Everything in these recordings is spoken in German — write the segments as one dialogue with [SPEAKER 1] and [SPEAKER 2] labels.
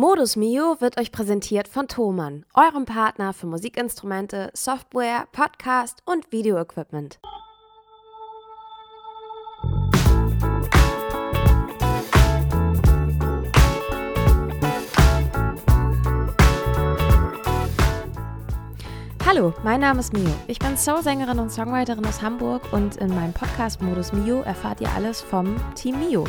[SPEAKER 1] Modus Mio wird euch präsentiert von Thomann, eurem Partner für Musikinstrumente, Software, Podcast und Videoequipment. Hallo, mein Name ist Mio. Ich bin Soul-Sängerin und Songwriterin aus Hamburg und in meinem Podcast Modus Mio erfahrt ihr alles vom Team Mio.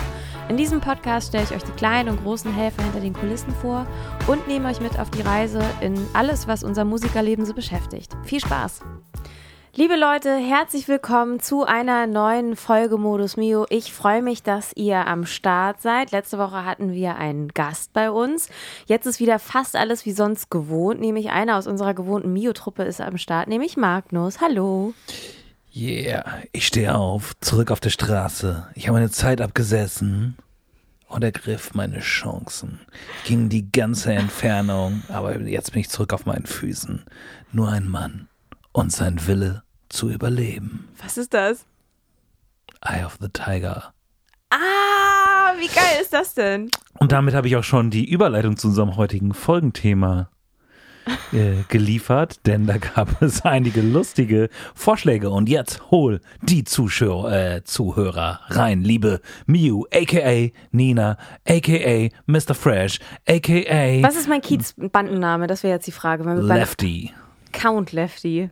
[SPEAKER 1] In diesem Podcast stelle ich euch die kleinen und großen Helfer hinter den Kulissen vor und nehme euch mit auf die Reise in alles, was unser Musikerleben so beschäftigt. Viel Spaß! Liebe Leute, herzlich willkommen zu einer neuen Folge Modus Mio. Ich freue mich, dass ihr am Start seid. Letzte Woche hatten wir einen Gast bei uns. Jetzt ist wieder fast alles wie sonst gewohnt, nämlich einer aus unserer gewohnten Mio-Truppe ist am Start, nämlich Magnus. Hallo.
[SPEAKER 2] Yeah, ich stehe auf, zurück auf der Straße. Ich habe meine Zeit abgesessen und ergriff meine Chancen. Ging die ganze Entfernung, aber jetzt bin ich zurück auf meinen Füßen. Nur ein Mann und sein Wille zu überleben.
[SPEAKER 1] Was ist das?
[SPEAKER 2] Eye of the Tiger.
[SPEAKER 1] Ah, wie geil ist das denn?
[SPEAKER 2] Und damit habe ich auch schon die Überleitung zu unserem heutigen Folgenthema äh, geliefert, denn da gab es einige lustige Vorschläge. Und jetzt hol die Zuschauer, äh, Zuhörer rein, liebe Miu, aka Nina, aka Mr. Fresh, aka.
[SPEAKER 1] Was ist mein Kiez-Bandenname? Das wäre jetzt die Frage.
[SPEAKER 2] Lefty.
[SPEAKER 1] Count Lefty.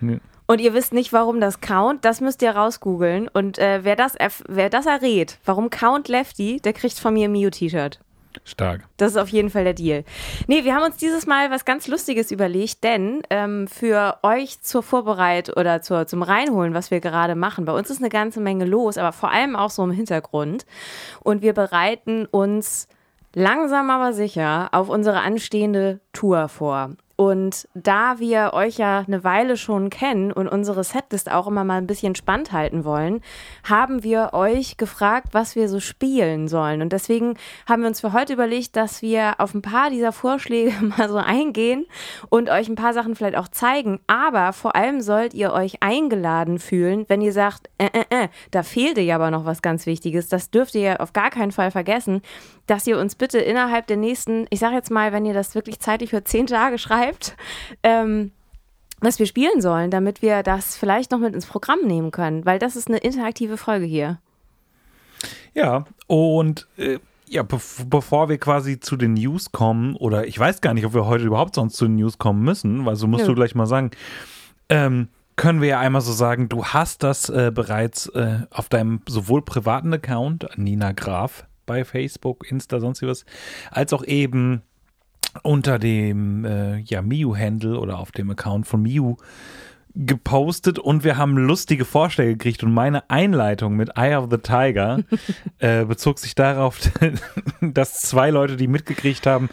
[SPEAKER 1] Ja. Und ihr wisst nicht, warum das Count, das müsst ihr rausgoogeln. Und äh, wer, das wer das errät, warum Count Lefty, der kriegt von mir ein Mio-T-Shirt.
[SPEAKER 2] Stark.
[SPEAKER 1] Das ist auf jeden Fall der Deal. Nee, wir haben uns dieses Mal was ganz Lustiges überlegt, denn ähm, für euch zur Vorbereitung oder zur, zum Reinholen, was wir gerade machen, bei uns ist eine ganze Menge los, aber vor allem auch so im Hintergrund. Und wir bereiten uns langsam aber sicher auf unsere anstehende Tour vor. Und da wir euch ja eine Weile schon kennen und unsere Setlist auch immer mal ein bisschen spannend halten wollen, haben wir euch gefragt, was wir so spielen sollen. Und deswegen haben wir uns für heute überlegt, dass wir auf ein paar dieser Vorschläge mal so eingehen und euch ein paar Sachen vielleicht auch zeigen. Aber vor allem sollt ihr euch eingeladen fühlen, wenn ihr sagt, äh, äh, äh, da fehlte ja aber noch was ganz Wichtiges. Das dürft ihr auf gar keinen Fall vergessen, dass ihr uns bitte innerhalb der nächsten, ich sage jetzt mal, wenn ihr das wirklich zeitlich für zehn Tage schreibt, ähm, was wir spielen sollen, damit wir das vielleicht noch mit ins Programm nehmen können, weil das ist eine interaktive Folge hier.
[SPEAKER 2] Ja, und äh, ja, be bevor wir quasi zu den News kommen, oder ich weiß gar nicht, ob wir heute überhaupt sonst zu den News kommen müssen, weil so musst ja. du gleich mal sagen, ähm, können wir ja einmal so sagen, du hast das äh, bereits äh, auf deinem sowohl privaten Account, Nina Graf, bei Facebook, Insta, sonst was, als auch eben unter dem äh, ja, Miu-Handle oder auf dem Account von Miu gepostet und wir haben lustige Vorschläge gekriegt und meine Einleitung mit Eye of the Tiger äh, bezog sich darauf, dass zwei Leute, die mitgekriegt haben,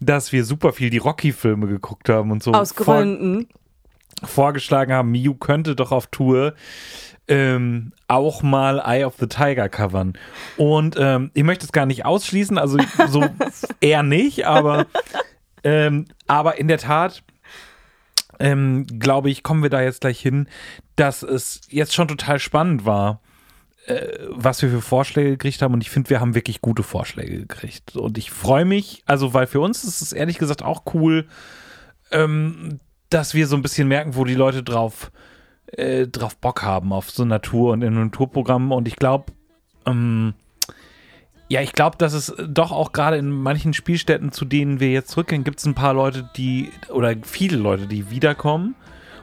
[SPEAKER 2] dass wir super viel die Rocky-Filme geguckt haben und so.
[SPEAKER 1] Aus Gründen.
[SPEAKER 2] Vor, vorgeschlagen haben, Miu könnte doch auf Tour ähm, auch mal Eye of the Tiger covern. Und ähm, ich möchte es gar nicht ausschließen, also so eher nicht, aber, ähm, aber in der Tat, ähm, glaube ich, kommen wir da jetzt gleich hin, dass es jetzt schon total spannend war, äh, was wir für Vorschläge gekriegt haben. Und ich finde, wir haben wirklich gute Vorschläge gekriegt. Und ich freue mich, also weil für uns ist es ehrlich gesagt auch cool, ähm, dass wir so ein bisschen merken, wo die Leute drauf äh, drauf Bock haben, auf so Natur- und Inventurprogramm. Und ich glaube, ähm, ja, ich glaube, dass es doch auch gerade in manchen Spielstätten, zu denen wir jetzt zurückgehen, gibt es ein paar Leute, die, oder viele Leute, die wiederkommen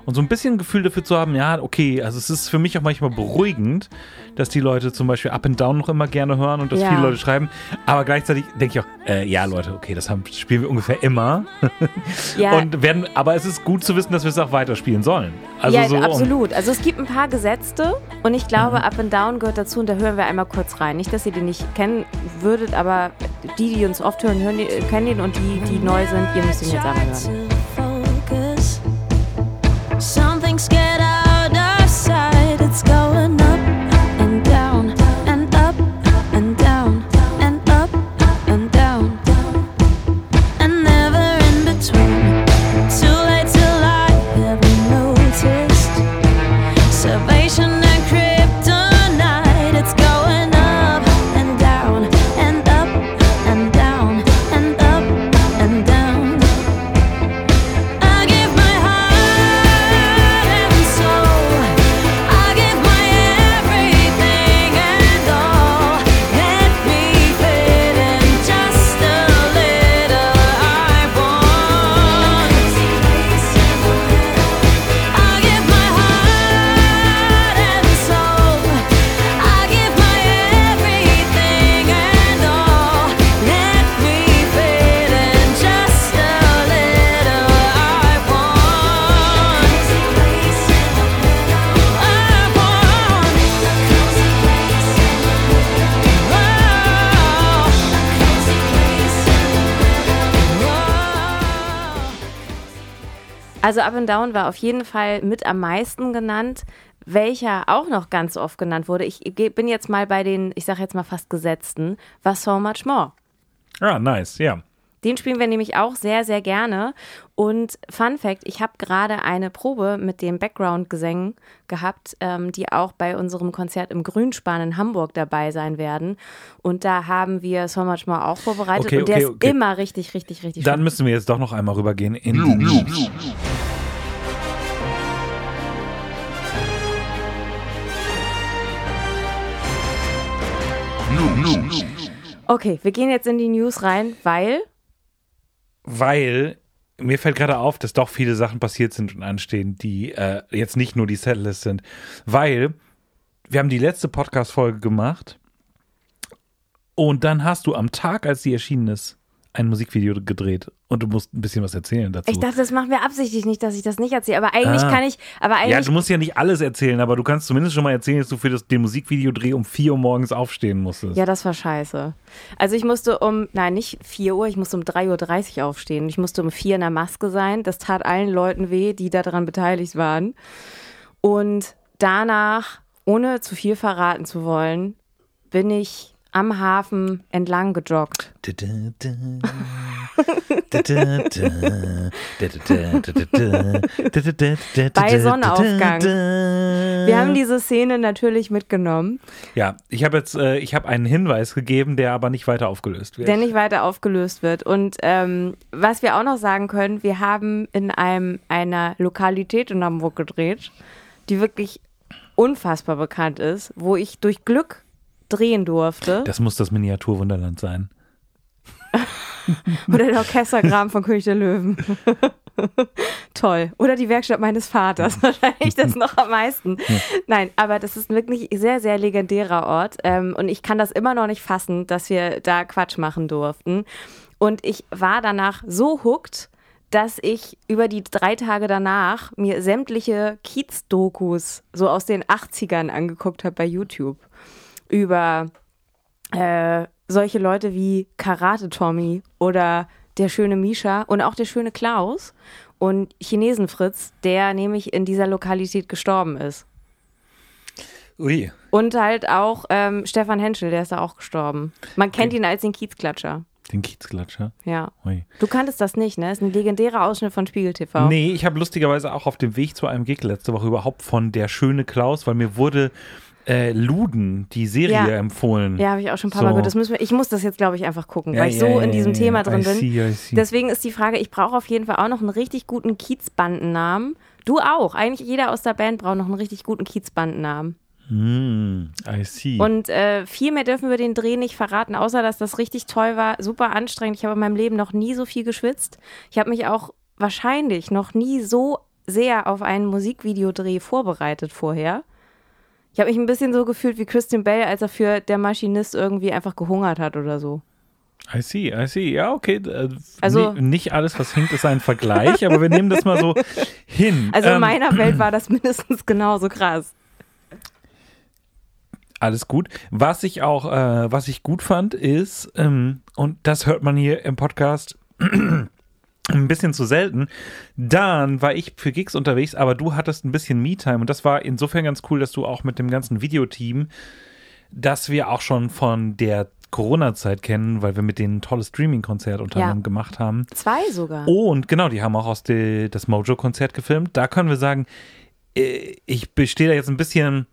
[SPEAKER 2] und so ein bisschen Gefühl dafür zu haben, ja, okay, also es ist für mich auch manchmal beruhigend, dass die Leute zum Beispiel Up and Down noch immer gerne hören und dass ja. viele Leute schreiben. Aber gleichzeitig denke ich auch, äh, ja, Leute, okay, das haben, spielen wir ungefähr immer. ja. Und werden, aber es ist gut zu wissen, dass wir es auch weiterspielen sollen.
[SPEAKER 1] Also ja, so absolut. Also es gibt ein paar Gesetzte und ich glaube, mhm. Up and Down gehört dazu und da hören wir einmal kurz rein. Nicht, dass ihr den nicht kennen würdet, aber die, die uns oft hören, hören die, kennen ihn und die, die neu sind, ihr müsst ihn jetzt einmal hören. Things get out of sight, it's going. Also Up and Down war auf jeden Fall mit am meisten genannt. Welcher auch noch ganz oft genannt wurde, ich bin jetzt mal bei den, ich sage jetzt mal fast Gesetzten, war So Much More.
[SPEAKER 2] Ah, nice, ja.
[SPEAKER 1] Den spielen wir nämlich auch sehr, sehr gerne. Und Fun Fact: Ich habe gerade eine Probe mit dem Background-Gesängen gehabt, ähm, die auch bei unserem Konzert im Grünspan in Hamburg dabei sein werden. Und da haben wir So Much More auch vorbereitet.
[SPEAKER 2] Okay,
[SPEAKER 1] und der
[SPEAKER 2] okay,
[SPEAKER 1] ist
[SPEAKER 2] okay.
[SPEAKER 1] immer richtig, richtig, richtig
[SPEAKER 2] Dann
[SPEAKER 1] schön.
[SPEAKER 2] müssen wir jetzt doch noch einmal rübergehen in die News.
[SPEAKER 1] Okay, wir gehen jetzt in die News rein, weil.
[SPEAKER 2] Weil mir fällt gerade auf, dass doch viele Sachen passiert sind und anstehen, die äh, jetzt nicht nur die Setlist sind. Weil wir haben die letzte Podcast-Folge gemacht und dann hast du am Tag, als die erschienen ist, ein Musikvideo gedreht und du musst ein bisschen was erzählen dazu.
[SPEAKER 1] Ich dachte, das machen wir absichtlich nicht, dass ich das nicht erzähle. Aber eigentlich
[SPEAKER 2] Ah.
[SPEAKER 1] kann ich. Aber eigentlich.
[SPEAKER 2] ja, du musst ja nicht alles erzählen, aber du kannst zumindest schon mal erzählen, dass du für das, den Musikvideodreh um 4 Uhr morgens aufstehen musstest.
[SPEAKER 1] Ja, das war scheiße. Also ich musste um, nein, nicht 4 Uhr, ich musste um 3.30 Uhr aufstehen. Ich musste um 4 in der Maske sein. Das tat allen Leuten weh, die daran beteiligt waren. Und danach, ohne zu viel verraten zu wollen, bin ich am Hafen entlang gejoggt.
[SPEAKER 2] Bei
[SPEAKER 1] Sonnenaufgang. Wir haben diese Szene natürlich mitgenommen,
[SPEAKER 2] Ja, ich habe jetzt, äh, ich habe einen Hinweis gegeben, der aber nicht weiter aufgelöst wird.
[SPEAKER 1] der nicht weiter aufgelöst wird. Und ähm, was wir auch noch sagen können, wir haben in einem, einer Lokalität in Hamburg gedreht, die wirklich unfassbar bekannt ist, wo ich durch Glück drehen durfte.
[SPEAKER 2] das muss das Miniaturwunderland sein.
[SPEAKER 1] Oder der Orchestergraben von König der Löwen. Toll. Oder die Werkstatt meines Vaters. Wahrscheinlich das noch am meisten. Nein, aber das ist ein wirklich sehr, sehr legendärer Ort. Ähm, und ich kann das immer noch nicht fassen, dass wir da Quatsch machen durften. Und ich war danach so hooked, dass ich über die drei Tage danach mir sämtliche Kiez-Dokus so aus den 80ern angeguckt habe bei YouTube. Über äh, solche Leute wie Karate Tommy oder der schöne Misha und auch der schöne Klaus und Chinesen Fritz, der nämlich in dieser Lokalität gestorben ist.
[SPEAKER 2] Ui.
[SPEAKER 1] Und halt auch ähm, Stefan Henschel, der ist da auch gestorben. Man kennt ihn als den Kiezklatscher.
[SPEAKER 2] Den Kiezklatscher.
[SPEAKER 1] Ja.
[SPEAKER 2] Ui.
[SPEAKER 1] Du kanntest das nicht, ne? Ist ein legendärer Ausschnitt von Spiegel TV.
[SPEAKER 2] Nee, ich habe lustigerweise auch auf dem Weg zu einem Gig letzte Woche überhaupt von Der schöne Klaus, weil mir wurde äh, Luden, die Serie,
[SPEAKER 1] Ja.
[SPEAKER 2] empfohlen.
[SPEAKER 1] Ja, habe ich auch schon ein paar
[SPEAKER 2] So.
[SPEAKER 1] Mal gehört. Das müssen wir, ich muss das jetzt, glaube ich, einfach gucken,
[SPEAKER 2] Ja,
[SPEAKER 1] weil ich so in diesem Thema drin bin.
[SPEAKER 2] see, see.
[SPEAKER 1] Deswegen ist die Frage, ich brauche auf jeden Fall auch noch einen richtig guten Kiezbandennamen. Du auch. Eigentlich jeder aus der Band braucht noch einen richtig guten Kiezbandennamen.
[SPEAKER 2] Hm, I see.
[SPEAKER 1] Und äh, viel mehr dürfen wir den Dreh nicht verraten, außer dass das richtig toll war, super anstrengend. Ich habe in meinem Leben noch nie so viel geschwitzt. Ich habe mich auch wahrscheinlich noch nie so sehr auf einen Musikvideodreh vorbereitet vorher. Ich habe mich ein bisschen so gefühlt wie Christian Bell, als er für der Maschinist irgendwie einfach gehungert hat oder so.
[SPEAKER 2] I see, I see. Ja, okay. Äh,
[SPEAKER 1] Also-
[SPEAKER 2] ni- nicht alles, was hinkt, ist ein Vergleich, aber wir nehmen das mal so hin.
[SPEAKER 1] Also in
[SPEAKER 2] Ähm,
[SPEAKER 1] meiner Welt war das mindestens genauso krass.
[SPEAKER 2] Alles gut. Was ich auch, äh, was ich gut fand, ist, ähm, und das hört man hier im Podcast ein bisschen zu selten, dann war ich für Gigs unterwegs, aber du hattest ein bisschen Me-Time und das war insofern ganz cool, dass du auch mit dem ganzen Videoteam, das wir auch schon von der Corona-Zeit kennen, weil wir mit denen ein tolles Streaming-Konzert unter
[SPEAKER 1] Ja.
[SPEAKER 2] anderem gemacht haben.
[SPEAKER 1] Zwei sogar.
[SPEAKER 2] Und genau, die haben auch aus de, das Mojo-Konzert gefilmt. Da können wir sagen, äh, ich stehe da jetzt ein bisschen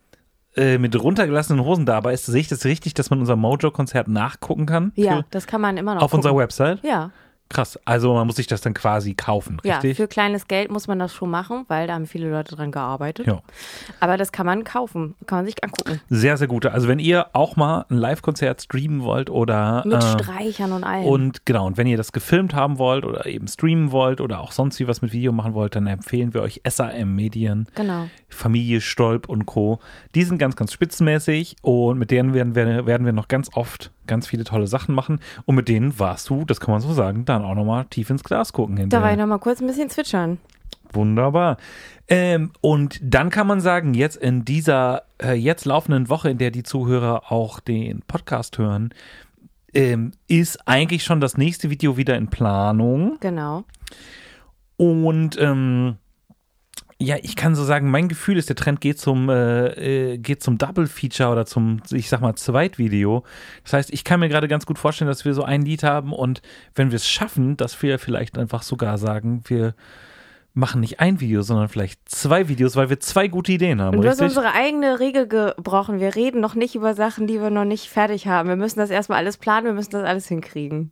[SPEAKER 2] äh, mit runtergelassenen Hosen da, aber ist, sehe ich das richtig, dass man unser Mojo-Konzert nachgucken kann?
[SPEAKER 1] ja, das kann man immer noch.
[SPEAKER 2] auf unserer
[SPEAKER 1] gucken.
[SPEAKER 2] Website?
[SPEAKER 1] Ja,
[SPEAKER 2] Krass. Also man muss sich das dann quasi kaufen,
[SPEAKER 1] ja,
[SPEAKER 2] richtig?
[SPEAKER 1] für kleines Geld muss man das schon machen, weil da haben viele Leute dran gearbeitet.
[SPEAKER 2] Ja.
[SPEAKER 1] Aber das kann man kaufen, kann man sich angucken.
[SPEAKER 2] Sehr, sehr gute. Also wenn ihr auch mal ein Live-Konzert streamen wollt oder
[SPEAKER 1] Mit
[SPEAKER 2] äh,
[SPEAKER 1] Streichern und allem.
[SPEAKER 2] Und genau, und wenn ihr das gefilmt haben wollt oder eben streamen wollt oder auch sonst wie was mit Video machen wollt, dann empfehlen wir euch SAM Medien.
[SPEAKER 1] genau.
[SPEAKER 2] Familie Stolp und Co. Die sind ganz, ganz spitzenmäßig und mit denen werden wir, werden wir noch ganz oft ganz viele tolle Sachen machen. Und mit denen warst du, das kann man so sagen, dann auch nochmal tief ins Glas gucken
[SPEAKER 1] Da war
[SPEAKER 2] hinterher.
[SPEAKER 1] ich noch mal kurz ein bisschen zwitschern.
[SPEAKER 2] Wunderbar. Ähm, und dann kann man sagen, jetzt in dieser äh, jetzt laufenden Woche, in der die Zuhörer auch den Podcast hören, ähm, ist eigentlich schon das nächste Video wieder in Planung.
[SPEAKER 1] Genau.
[SPEAKER 2] Und ähm, Ja, ich kann so sagen, mein Gefühl ist, der Trend geht zum, äh, äh, geht zum Double Feature oder zum, ich sag mal, Zweitvideo. Das heißt, ich kann mir gerade ganz gut vorstellen, dass wir so ein Lied haben und wenn wir es schaffen, dass wir vielleicht einfach sogar sagen, wir machen nicht ein Video, sondern vielleicht zwei Videos, weil wir zwei gute Ideen haben.
[SPEAKER 1] Und du
[SPEAKER 2] richtig?
[SPEAKER 1] hast unsere eigene Regel gebrochen. Wir reden noch nicht über Sachen, die wir noch nicht fertig haben. Wir müssen das erstmal alles planen, wir müssen das alles hinkriegen.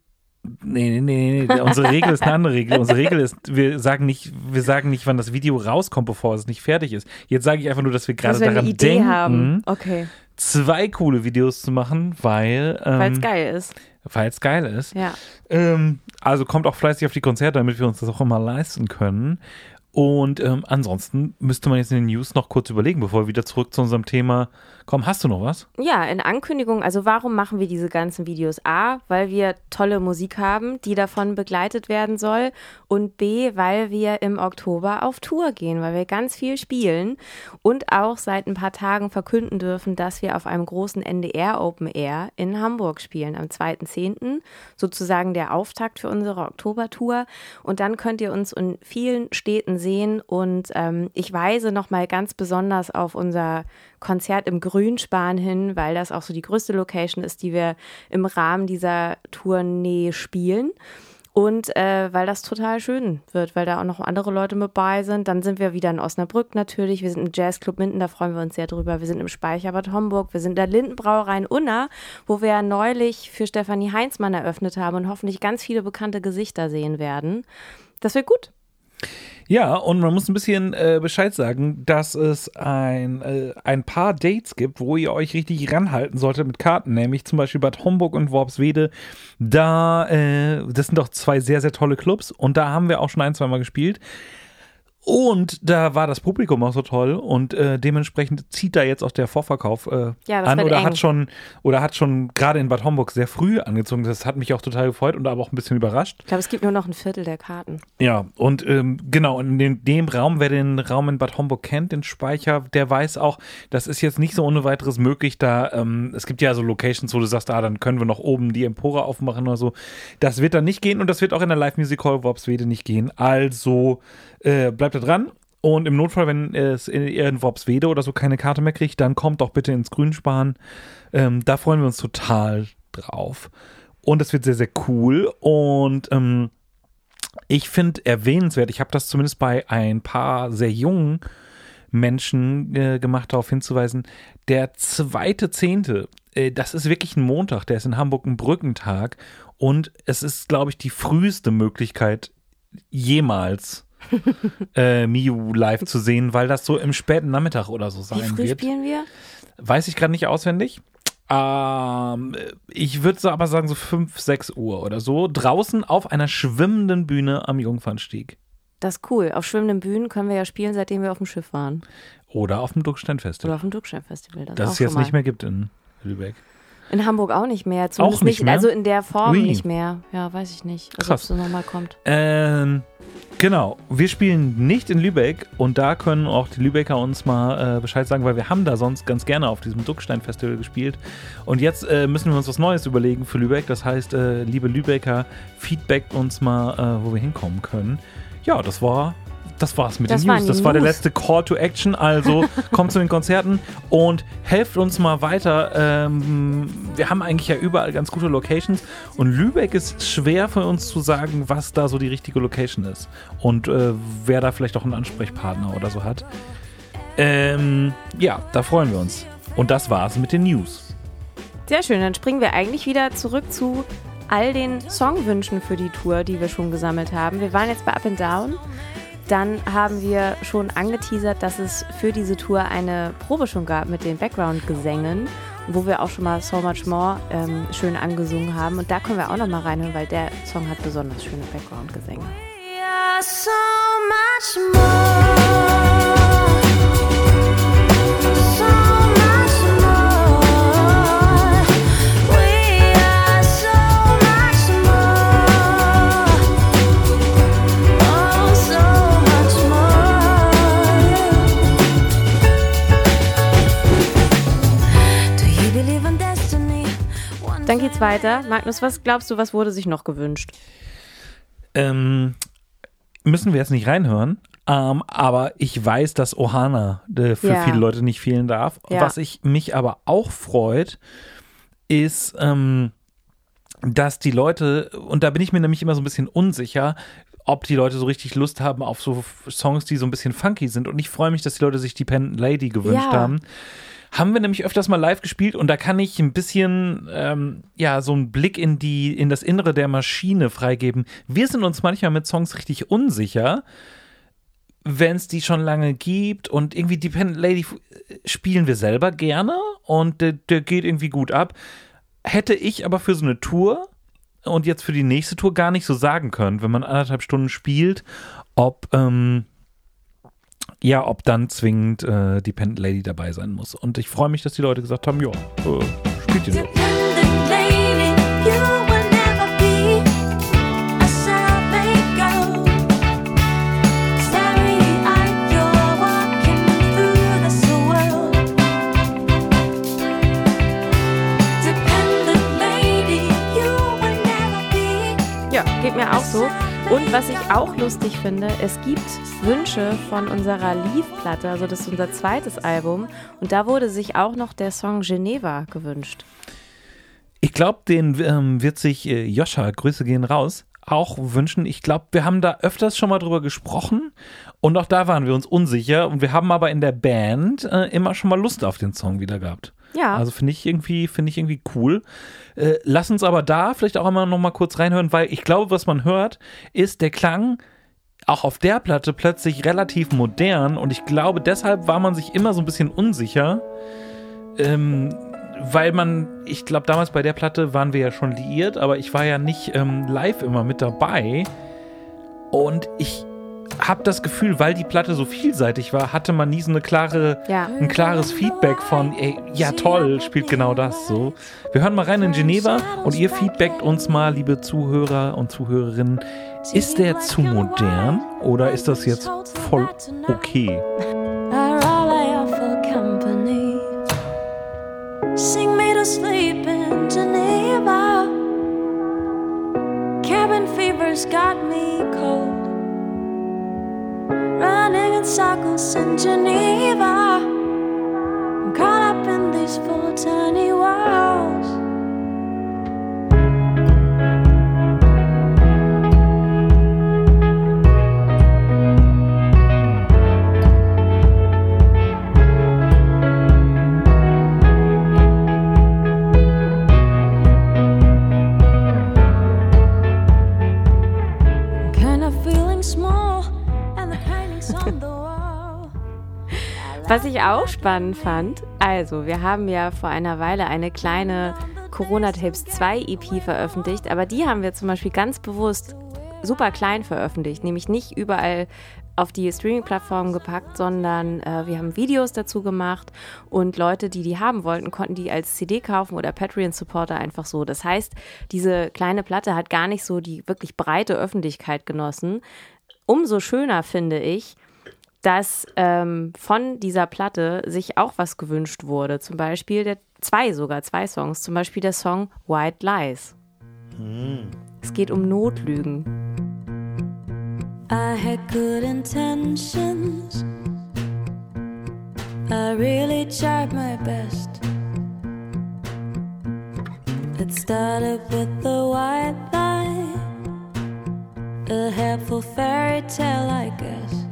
[SPEAKER 2] Nee, nee, nee, nee. Unsere Regel ist eine andere Regel. Unsere Regel ist, wir sagen nicht, wir sagen nicht, wann das Video rauskommt, bevor es nicht fertig ist. Jetzt sage ich einfach nur, dass wir gerade
[SPEAKER 1] wir eine
[SPEAKER 2] daran
[SPEAKER 1] Idee
[SPEAKER 2] denken,
[SPEAKER 1] haben. Okay.
[SPEAKER 2] zwei coole Videos zu machen, weil
[SPEAKER 1] Weil es
[SPEAKER 2] ähm,
[SPEAKER 1] geil ist.
[SPEAKER 2] weil es geil ist.
[SPEAKER 1] Ja.
[SPEAKER 2] Ähm, also kommt auch fleißig auf die Konzerte, damit wir uns das auch immer leisten können. Und ähm, ansonsten müsste man jetzt in den News noch kurz überlegen, bevor wir wieder zurück zu unserem Thema kommen. Hast du noch was?
[SPEAKER 1] Ja, in Ankündigung, also warum machen wir diese ganzen Videos? A, weil wir tolle Musik haben, die davon begleitet werden soll. Und B, weil wir im Oktober auf Tour gehen, weil wir ganz viel spielen und auch seit ein paar Tagen verkünden dürfen, dass wir auf einem großen NDR Open Air in Hamburg spielen, am 2.10., sozusagen der Auftakt für unsere Oktobertour. Und dann könnt ihr uns in vielen Städten sehen. Und ähm, ich weise nochmal ganz besonders auf unser Konzert im Grünspan hin, weil das auch so die größte Location ist, die wir im Rahmen dieser Tournee spielen. Und äh, weil das total schön wird, weil da auch noch andere Leute mit bei sind. Dann sind wir wieder in Osnabrück natürlich. Wir sind im Jazzclub Minden, da freuen wir uns sehr drüber. Wir sind im Speicherbad Homburg. Wir sind in der Lindenbrauerei in Unna, wo wir neulich für Stefanie Heinzmann eröffnet haben und hoffentlich ganz viele bekannte Gesichter sehen werden. Das wird gut.
[SPEAKER 2] Ja, und man muss ein bisschen äh, Bescheid sagen, dass es ein, äh, ein paar Dates gibt, wo ihr euch richtig ranhalten solltet mit Karten, nämlich zum Beispiel Bad Homburg und Worpswede. Da, äh, das sind doch zwei sehr, sehr tolle Clubs und da haben wir auch schon ein, zwei Mal gespielt. Und da war das Publikum auch so toll und äh, dementsprechend zieht da jetzt auch der Vorverkauf äh,
[SPEAKER 1] Ja,
[SPEAKER 2] an oder
[SPEAKER 1] eng.
[SPEAKER 2] hat schon oder hat schon gerade in Bad Homburg sehr früh angezogen. Das hat mich auch total gefreut und aber auch ein bisschen überrascht.
[SPEAKER 1] Ich glaube, es gibt nur noch ein Viertel der Karten.
[SPEAKER 2] Ja, und ähm, genau, in dem, dem Raum, wer den Raum in Bad Homburg kennt, den Speicher, der weiß auch, das ist jetzt nicht so ohne weiteres möglich, da, ähm, es gibt ja so Locations, wo du sagst, ah, dann können wir noch oben die Empore aufmachen oder so. Das wird dann nicht gehen und das wird auch in der Live Music Hall Worpswede nicht gehen. Also äh, bleibt da dran. Und im Notfall, wenn es in, ihr in Worpswede oder so keine Karte mehr kriegt, dann kommt doch bitte ins Grünspan. Ähm, da freuen wir uns total drauf. Und es wird sehr, sehr cool. Und ähm, ich finde erwähnenswert, ich habe das zumindest bei ein paar sehr jungen Menschen äh, gemacht, darauf hinzuweisen, der zweite Zehnte, äh, das ist wirklich ein Montag, der ist in Hamburg ein Brückentag und es ist, glaube ich, die früheste Möglichkeit jemals äh, Miu live zu sehen, weil das so im späten Nachmittag oder so
[SPEAKER 1] Wie
[SPEAKER 2] sein
[SPEAKER 1] früh
[SPEAKER 2] wird.
[SPEAKER 1] spielen wir?
[SPEAKER 2] Weiß ich gerade nicht auswendig. Ähm, ich würde so aber sagen so 5, 6 Uhr oder so. Draußen auf einer schwimmenden Bühne am Jungfernstieg.
[SPEAKER 1] Das ist cool. Auf schwimmenden Bühnen können wir ja spielen, seitdem wir auf dem Schiff waren.
[SPEAKER 2] Oder auf dem Duckstein-Festival.
[SPEAKER 1] Oder auf dem Duckstein-Festival. Das,
[SPEAKER 2] Das es jetzt nicht mehr gibt in Lübeck.
[SPEAKER 1] In Hamburg auch nicht mehr. Zumindest
[SPEAKER 2] nicht mehr?
[SPEAKER 1] Also in der Form
[SPEAKER 2] Ui.
[SPEAKER 1] nicht mehr. Ja, weiß ich nicht. Also
[SPEAKER 2] Krass.
[SPEAKER 1] ob es nochmal kommt.
[SPEAKER 2] Ähm, genau. Wir spielen nicht in Lübeck und da können auch die Lübecker uns mal äh, Bescheid sagen, weil wir haben da sonst ganz gerne auf diesem Duckstein-Festival gespielt. Und jetzt äh, müssen wir uns was Neues überlegen für Lübeck. Das heißt, äh, liebe Lübecker, feedbackt uns mal, äh, wo wir hinkommen können. Ja, das war. Das war's mit
[SPEAKER 1] Das
[SPEAKER 2] den News. Das war der letzte Call to Action. Also kommt zu den Konzerten und helft uns mal weiter. Ähm, wir haben eigentlich ja überall ganz gute Locations und Lübeck ist schwer für uns zu sagen, was da so die richtige Location ist und äh, wer da vielleicht auch einen Ansprechpartner oder so hat. Ähm, ja, da freuen wir uns. Und das war's mit den News.
[SPEAKER 1] Sehr schön. Dann springen wir eigentlich wieder zurück zu all den Songwünschen für die Tour, die wir schon gesammelt haben. Wir waren jetzt bei Up and Down. Dann haben wir schon angeteasert, dass es für diese Tour eine Probe schon gab mit den Background-Gesängen, wo wir auch schon mal So Much More ähm, schön angesungen haben. Und da können wir auch noch mal reinhören, weil der Song hat besonders schöne Background-Gesänge.
[SPEAKER 3] So much more.
[SPEAKER 1] Dann geht's weiter. Magnus, was glaubst du, was wurde sich noch gewünscht?
[SPEAKER 2] Ähm, müssen wir jetzt nicht reinhören, Ähm, aber ich weiß, dass Ohana äh, für
[SPEAKER 1] Ja.
[SPEAKER 2] viele Leute nicht fehlen darf.
[SPEAKER 1] Ja.
[SPEAKER 2] Was ich mich aber auch freut, ist, ähm, dass die Leute, und da bin ich mir nämlich immer so ein bisschen unsicher, ob die Leute so richtig Lust haben auf so Songs, die so ein bisschen funky sind. Und ich freue mich, dass die Leute sich Dependent Lady gewünscht
[SPEAKER 1] Ja.
[SPEAKER 2] haben. Haben wir nämlich öfters mal live gespielt und da kann ich ein bisschen, ähm, ja, so einen Blick in die, in das Innere der Maschine freigeben. Wir sind uns manchmal mit Songs richtig unsicher, wenn es die schon lange gibt und irgendwie Dependent Lady äh, spielen wir selber gerne und der, der geht irgendwie gut ab. Hätte ich aber für so eine Tour und jetzt für die nächste Tour gar nicht so sagen können, wenn man anderthalb Stunden spielt, ob, ähm, ja, ob dann zwingend äh, Dependent Lady dabei sein muss. Und ich freue mich, dass die Leute gesagt haben, ja, äh, spielt ihr so.
[SPEAKER 1] Und was ich auch lustig finde, es gibt Wünsche von unserer Leaf-Platte, also das ist unser zweites Album. Und da wurde sich auch noch der Song Geneva gewünscht.
[SPEAKER 2] Ich glaube, den ähm, wird sich äh, Joscha, Grüße gehen raus, auch wünschen. Ich glaube, wir haben da öfters schon mal drüber gesprochen und auch da waren wir uns unsicher und wir haben aber in der Band äh, immer schon mal Lust auf den Song wieder gehabt.
[SPEAKER 1] Ja.
[SPEAKER 2] Also finde ich irgendwie, finde ich irgendwie cool. Äh, lass uns aber da vielleicht auch immer noch mal kurz reinhören, weil ich glaube, was man hört, ist der Klang auch auf der Platte plötzlich relativ modern und ich glaube, deshalb war man sich immer so ein bisschen unsicher. Ähm, weil man, ich glaube, damals bei der Platte waren wir ja schon liiert, aber ich war ja nicht ähm, live immer mit dabei. Und ich habe das Gefühl, weil die Platte so vielseitig war, hatte man nie so eine klare,
[SPEAKER 1] Ja.
[SPEAKER 2] ein klares Feedback von, ey, ja toll, spielt genau das so. Wir hören mal rein in Geneva und ihr feedbackt uns mal, liebe Zuhörer und Zuhörerinnen, ist der zu modern oder ist das jetzt voll okay?
[SPEAKER 3] Sing me to sleep in Geneva. Cabin fever's got me cold. Running in circles in Geneva. I'm caught up in these four tiny walls.
[SPEAKER 1] Was ich auch spannend fand, also wir haben ja vor einer Weile eine kleine Corona Tapes 2 EP veröffentlicht, aber die haben wir zum Beispiel ganz bewusst super klein veröffentlicht, nämlich nicht überall auf die Streaming-Plattformen gepackt, sondern äh, wir haben Videos dazu gemacht und Leute, die die haben wollten, konnten die als CD kaufen oder Patreon-Supporter einfach so. Das heißt, diese kleine Platte hat gar nicht so die wirklich breite Öffentlichkeit genossen. Umso schöner finde ich, dass ähm, von dieser Platte sich auch was gewünscht wurde. Zum Beispiel der, zwei sogar, zwei Songs. Zum Beispiel der Song White Lies. Es geht um Notlügen.
[SPEAKER 3] I had good intentions. I really tried my best. It started with the white lie, a helpful fairy tale, I guess.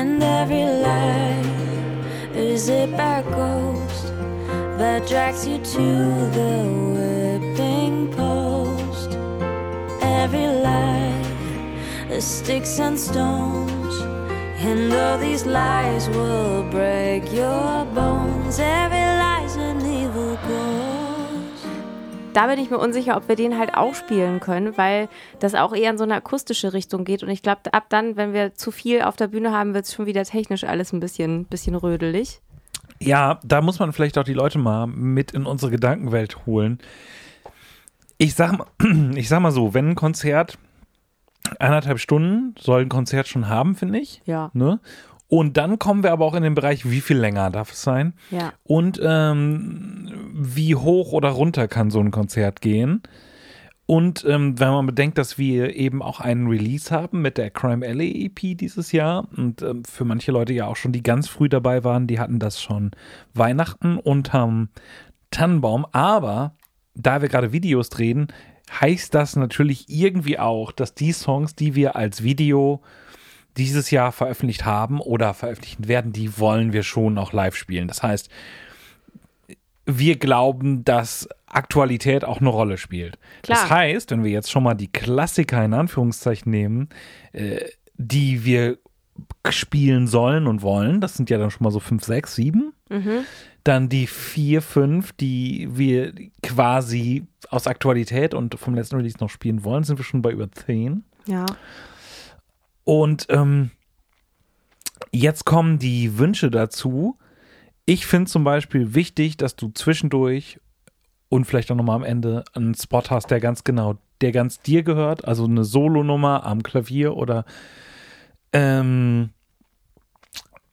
[SPEAKER 3] And every lie is a bad ghost that drags you to the whipping post every lie is sticks and stones. And all these lies will break your bones. Every
[SPEAKER 1] Da bin ich mir unsicher, ob wir den halt auch spielen können, weil das auch eher in so eine akustische Richtung geht. Und ich glaube, ab dann, wenn wir zu viel auf der Bühne haben, wird es schon wieder technisch alles ein bisschen, bisschen rödelig.
[SPEAKER 2] Ja, da muss man vielleicht auch die Leute mal mit in unsere Gedankenwelt holen. Ich sag mal, ich sag mal so, wenn ein Konzert eineinhalb Stunden soll ein Konzert schon haben, finde ich.
[SPEAKER 1] Ja.
[SPEAKER 2] Ne? Und dann kommen wir aber auch in den Bereich, wie viel länger darf es sein?
[SPEAKER 1] Ja.
[SPEAKER 2] Und ähm, wie hoch oder runter kann so ein Konzert gehen? Und ähm, wenn man bedenkt, dass wir eben auch einen Release haben mit der Crime Alley EP dieses Jahr und ähm, für manche Leute ja auch schon, die ganz früh dabei waren, die hatten das schon Weihnachten unterm Tannenbaum. Aber da wir gerade Videos drehen, heißt das natürlich irgendwie auch, dass die Songs, die wir als Video dieses Jahr veröffentlicht haben oder veröffentlichen werden, die wollen wir schon auch live spielen. Das heißt, wir glauben, dass Aktualität auch eine Rolle spielt.
[SPEAKER 1] Klar.
[SPEAKER 2] Das heißt, wenn wir jetzt schon mal die Klassiker in Anführungszeichen nehmen, äh, die wir spielen sollen und wollen, das sind ja dann schon mal so fünf, sechs, sieben. Dann die vier, fünf, die wir quasi aus Aktualität und vom letzten Release noch spielen wollen, sind wir schon bei über zehn.
[SPEAKER 1] Ja.
[SPEAKER 2] Und ähm, jetzt kommen die Wünsche dazu. Ich finde zum Beispiel wichtig, dass du zwischendurch und vielleicht auch nochmal am Ende einen Spot hast, der ganz genau, der ganz dir gehört, also eine Solonummer am Klavier oder ähm,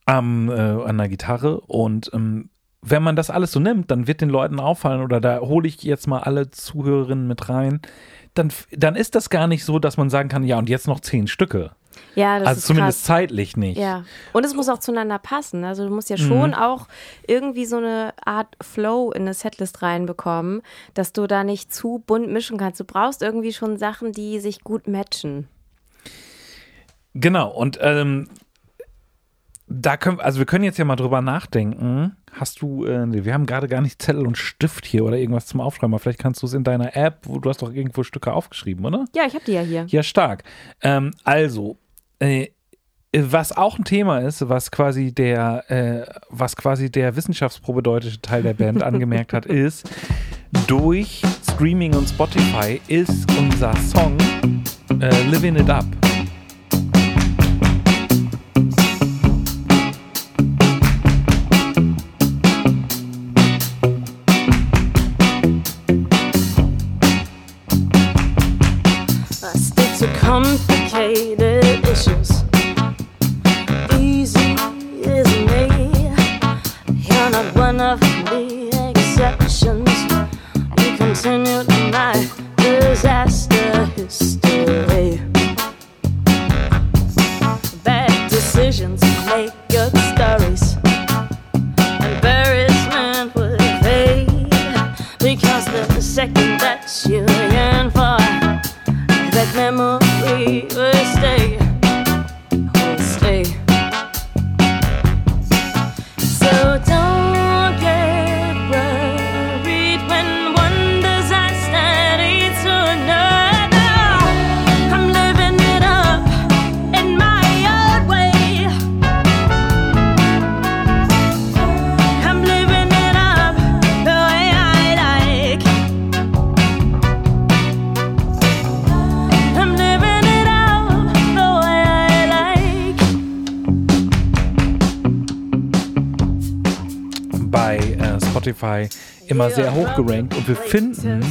[SPEAKER 2] am, äh, an der Gitarre. Und ähm, wenn man das alles so nimmt, dann wird den Leuten auffallen, oder da hole ich jetzt mal alle Zuhörerinnen mit rein, dann, dann ist das gar nicht so, dass man sagen kann, ja, und jetzt noch zehn Stücke.
[SPEAKER 1] Ja, das
[SPEAKER 2] also
[SPEAKER 1] ist
[SPEAKER 2] zumindest
[SPEAKER 1] krass.
[SPEAKER 2] zeitlich nicht.
[SPEAKER 1] Ja. Und es muss auch zueinander passen. Also du
[SPEAKER 2] Mhm.
[SPEAKER 1] musst ja schon auch irgendwie so eine Art Flow in eine Setlist reinbekommen, dass du da nicht zu bunt mischen kannst. Du brauchst irgendwie schon Sachen, die sich gut matchen.
[SPEAKER 2] Genau, und ähm, da können, also wir können jetzt ja mal drüber nachdenken. Hast du, äh, wir haben gerade gar nicht Zettel und Stift hier oder irgendwas zum Aufschreiben, aber vielleicht kannst du es in deiner App, wo du hast doch irgendwo Stücke aufgeschrieben, oder?
[SPEAKER 1] Ja, ich habe die ja hier.
[SPEAKER 2] Ja, stark. Ähm, also, äh, was auch ein Thema ist, was quasi der, äh, was quasi der wissenschaftsprobedeutete Teil der Band angemerkt hat, ist, durch Streaming und Spotify ist unser Song äh, Living It Up.
[SPEAKER 3] Complicated issues.
[SPEAKER 2] Immer sehr hoch gerankt und wir finden,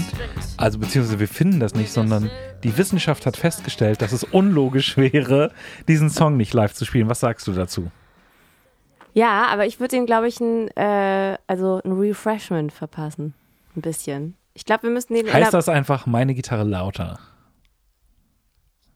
[SPEAKER 2] also beziehungsweise wir finden das nicht, sondern die Wissenschaft hat festgestellt, dass es unlogisch wäre, diesen Song nicht live zu spielen. Was sagst du dazu?
[SPEAKER 1] Ja, aber ich würde ihm, glaube ich, ein, äh, also ein Refreshment verpassen. Ein bisschen. Ich glaube, wir müssen den.
[SPEAKER 2] Heißt das einfach meine Gitarre lauter?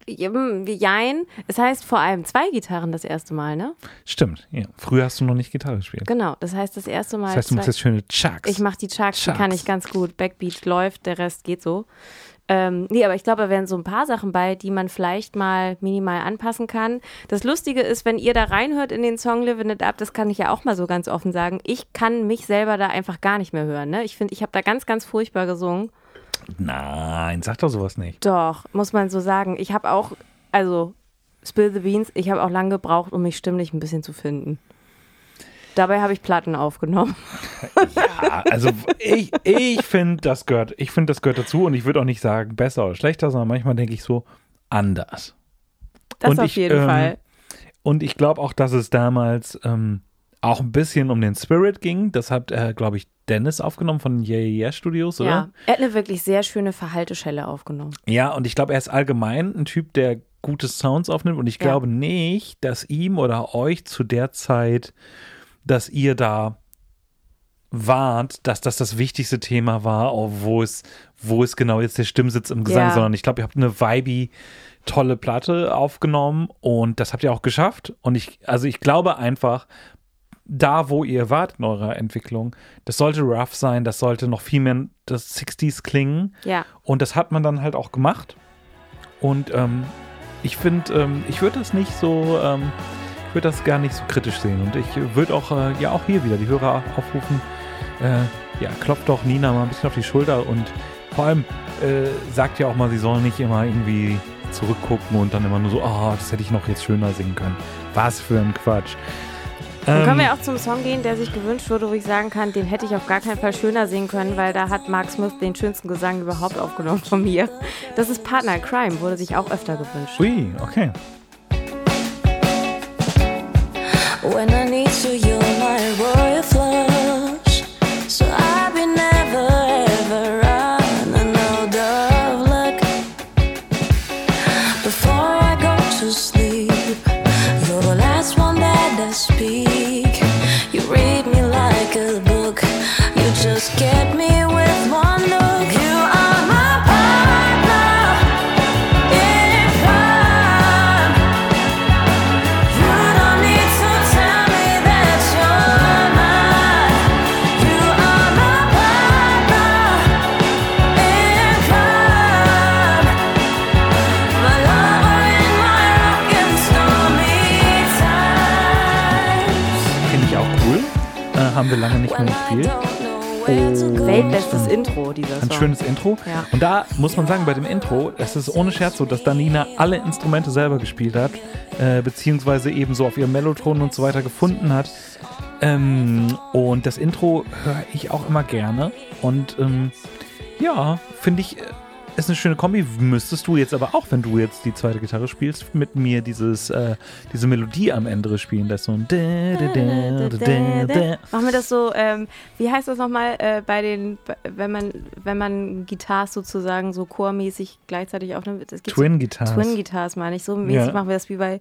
[SPEAKER 1] Jein. Es heißt vor allem zwei Gitarren das erste Mal, ne?
[SPEAKER 2] Stimmt, ja. Früher hast du noch nicht Gitarre gespielt.
[SPEAKER 1] Genau. Das heißt, das erste Mal.
[SPEAKER 2] Das heißt, du machst jetzt schöne Chucks.
[SPEAKER 1] Ich mache die Chucks, die
[SPEAKER 2] Chucks.
[SPEAKER 1] kann ich ganz gut. Backbeat läuft, der Rest geht so. Ähm, nee, aber ich glaube, da wären so ein paar Sachen bei, die man vielleicht mal minimal anpassen kann. Das Lustige ist, wenn ihr da reinhört in den Song Living It Up, das kann ich ja auch mal so ganz offen sagen, ich kann mich selber da einfach gar nicht mehr hören. Ne? Ich finde, ich habe da ganz, ganz furchtbar gesungen.
[SPEAKER 2] Nein, sag doch sowas nicht.
[SPEAKER 1] Doch, muss man so sagen. Ich habe auch, also Spill the Beans, ich habe auch lange gebraucht, um mich stimmlich ein bisschen zu finden. Dabei habe ich Platten aufgenommen.
[SPEAKER 2] Ja, also ich, ich finde, das gehört, ich finde, das gehört dazu und ich würde auch nicht sagen besser oder schlechter, sondern manchmal denke ich so anders.
[SPEAKER 1] Das
[SPEAKER 2] Und
[SPEAKER 1] auf
[SPEAKER 2] ich,
[SPEAKER 1] jeden
[SPEAKER 2] ähm,
[SPEAKER 1] Fall.
[SPEAKER 2] Und ich glaube auch, dass es damals ähm, auch ein bisschen um den Spirit ging. Das hat, äh, glaube ich, Dennis aufgenommen von Yeah Yeah Studios, oder?
[SPEAKER 1] Ja, er hat eine wirklich sehr schöne Verhalteschelle aufgenommen.
[SPEAKER 2] Ja, und ich glaube, er ist allgemein ein Typ, der gute Sounds aufnimmt. Und ich
[SPEAKER 1] Ja.
[SPEAKER 2] glaube nicht, dass ihm oder euch zu der Zeit, dass ihr da wart, dass das das wichtigste Thema war, wo es, wo es genau jetzt der Stimmsitz im Gesang,
[SPEAKER 1] Ja.
[SPEAKER 2] sondern ich glaube, ihr habt eine vibey, tolle Platte aufgenommen und das habt ihr auch geschafft. Und ich, also ich glaube einfach, da, wo ihr wart in eurer Entwicklung, das sollte rough sein, das sollte noch viel mehr das 60s klingen.
[SPEAKER 1] Ja.
[SPEAKER 2] Und das hat man dann halt auch gemacht. Und ähm, ich finde, ähm, ich würde das nicht so, ähm, ich würde das gar nicht so kritisch sehen. Und ich würde auch, äh, ja, auch hier wieder die Hörer aufrufen, äh, ja, klopft doch Nina mal ein bisschen auf die Schulter und vor allem äh, sagt ja auch mal, sie soll nicht immer irgendwie zurückgucken und dann immer nur so, oh, das hätte ich noch jetzt schöner singen können. Was für ein Quatsch.
[SPEAKER 1] Dann können
[SPEAKER 2] Ähm,
[SPEAKER 1] wir auch zum Song gehen, der sich gewünscht wurde, wo ich sagen kann, den hätte ich auf gar keinen Fall schöner singen können, weil da hat Mark Smith den schönsten Gesang überhaupt aufgenommen von mir. Das ist Partner Crime, wurde sich auch öfter gewünscht.
[SPEAKER 2] Ui, okay.
[SPEAKER 3] When I need you, you're my royal
[SPEAKER 2] haben wir lange nicht mehr gespielt.
[SPEAKER 3] go.
[SPEAKER 1] Weltbestes Intro, dieser
[SPEAKER 2] Ein
[SPEAKER 1] Song.
[SPEAKER 2] schönes Intro.
[SPEAKER 1] Ja.
[SPEAKER 2] Und da muss man sagen, bei dem Intro, es ist ohne Scherz so, dass Danina alle Instrumente selber gespielt hat, äh, beziehungsweise eben so auf ihrem Mellotron und so weiter gefunden hat. Ähm, und das Intro höre ich auch immer gerne. Und ähm, ja, finde ich, äh, ist eine schöne Kombi. Müsstest du jetzt aber auch, wenn du jetzt die zweite Gitarre spielst, mit mir dieses, äh, diese Melodie am Ende spielen. Das so ein.
[SPEAKER 1] Machen wir das so, ähm, wie heißt das nochmal, äh, bei den, wenn man, wenn man Guitars sozusagen so chormäßig gleichzeitig aufnimmt?
[SPEAKER 2] Twin Guitars.
[SPEAKER 1] Twin Guitars meine ich. So mäßig
[SPEAKER 2] Ja.
[SPEAKER 1] machen wir das wie bei,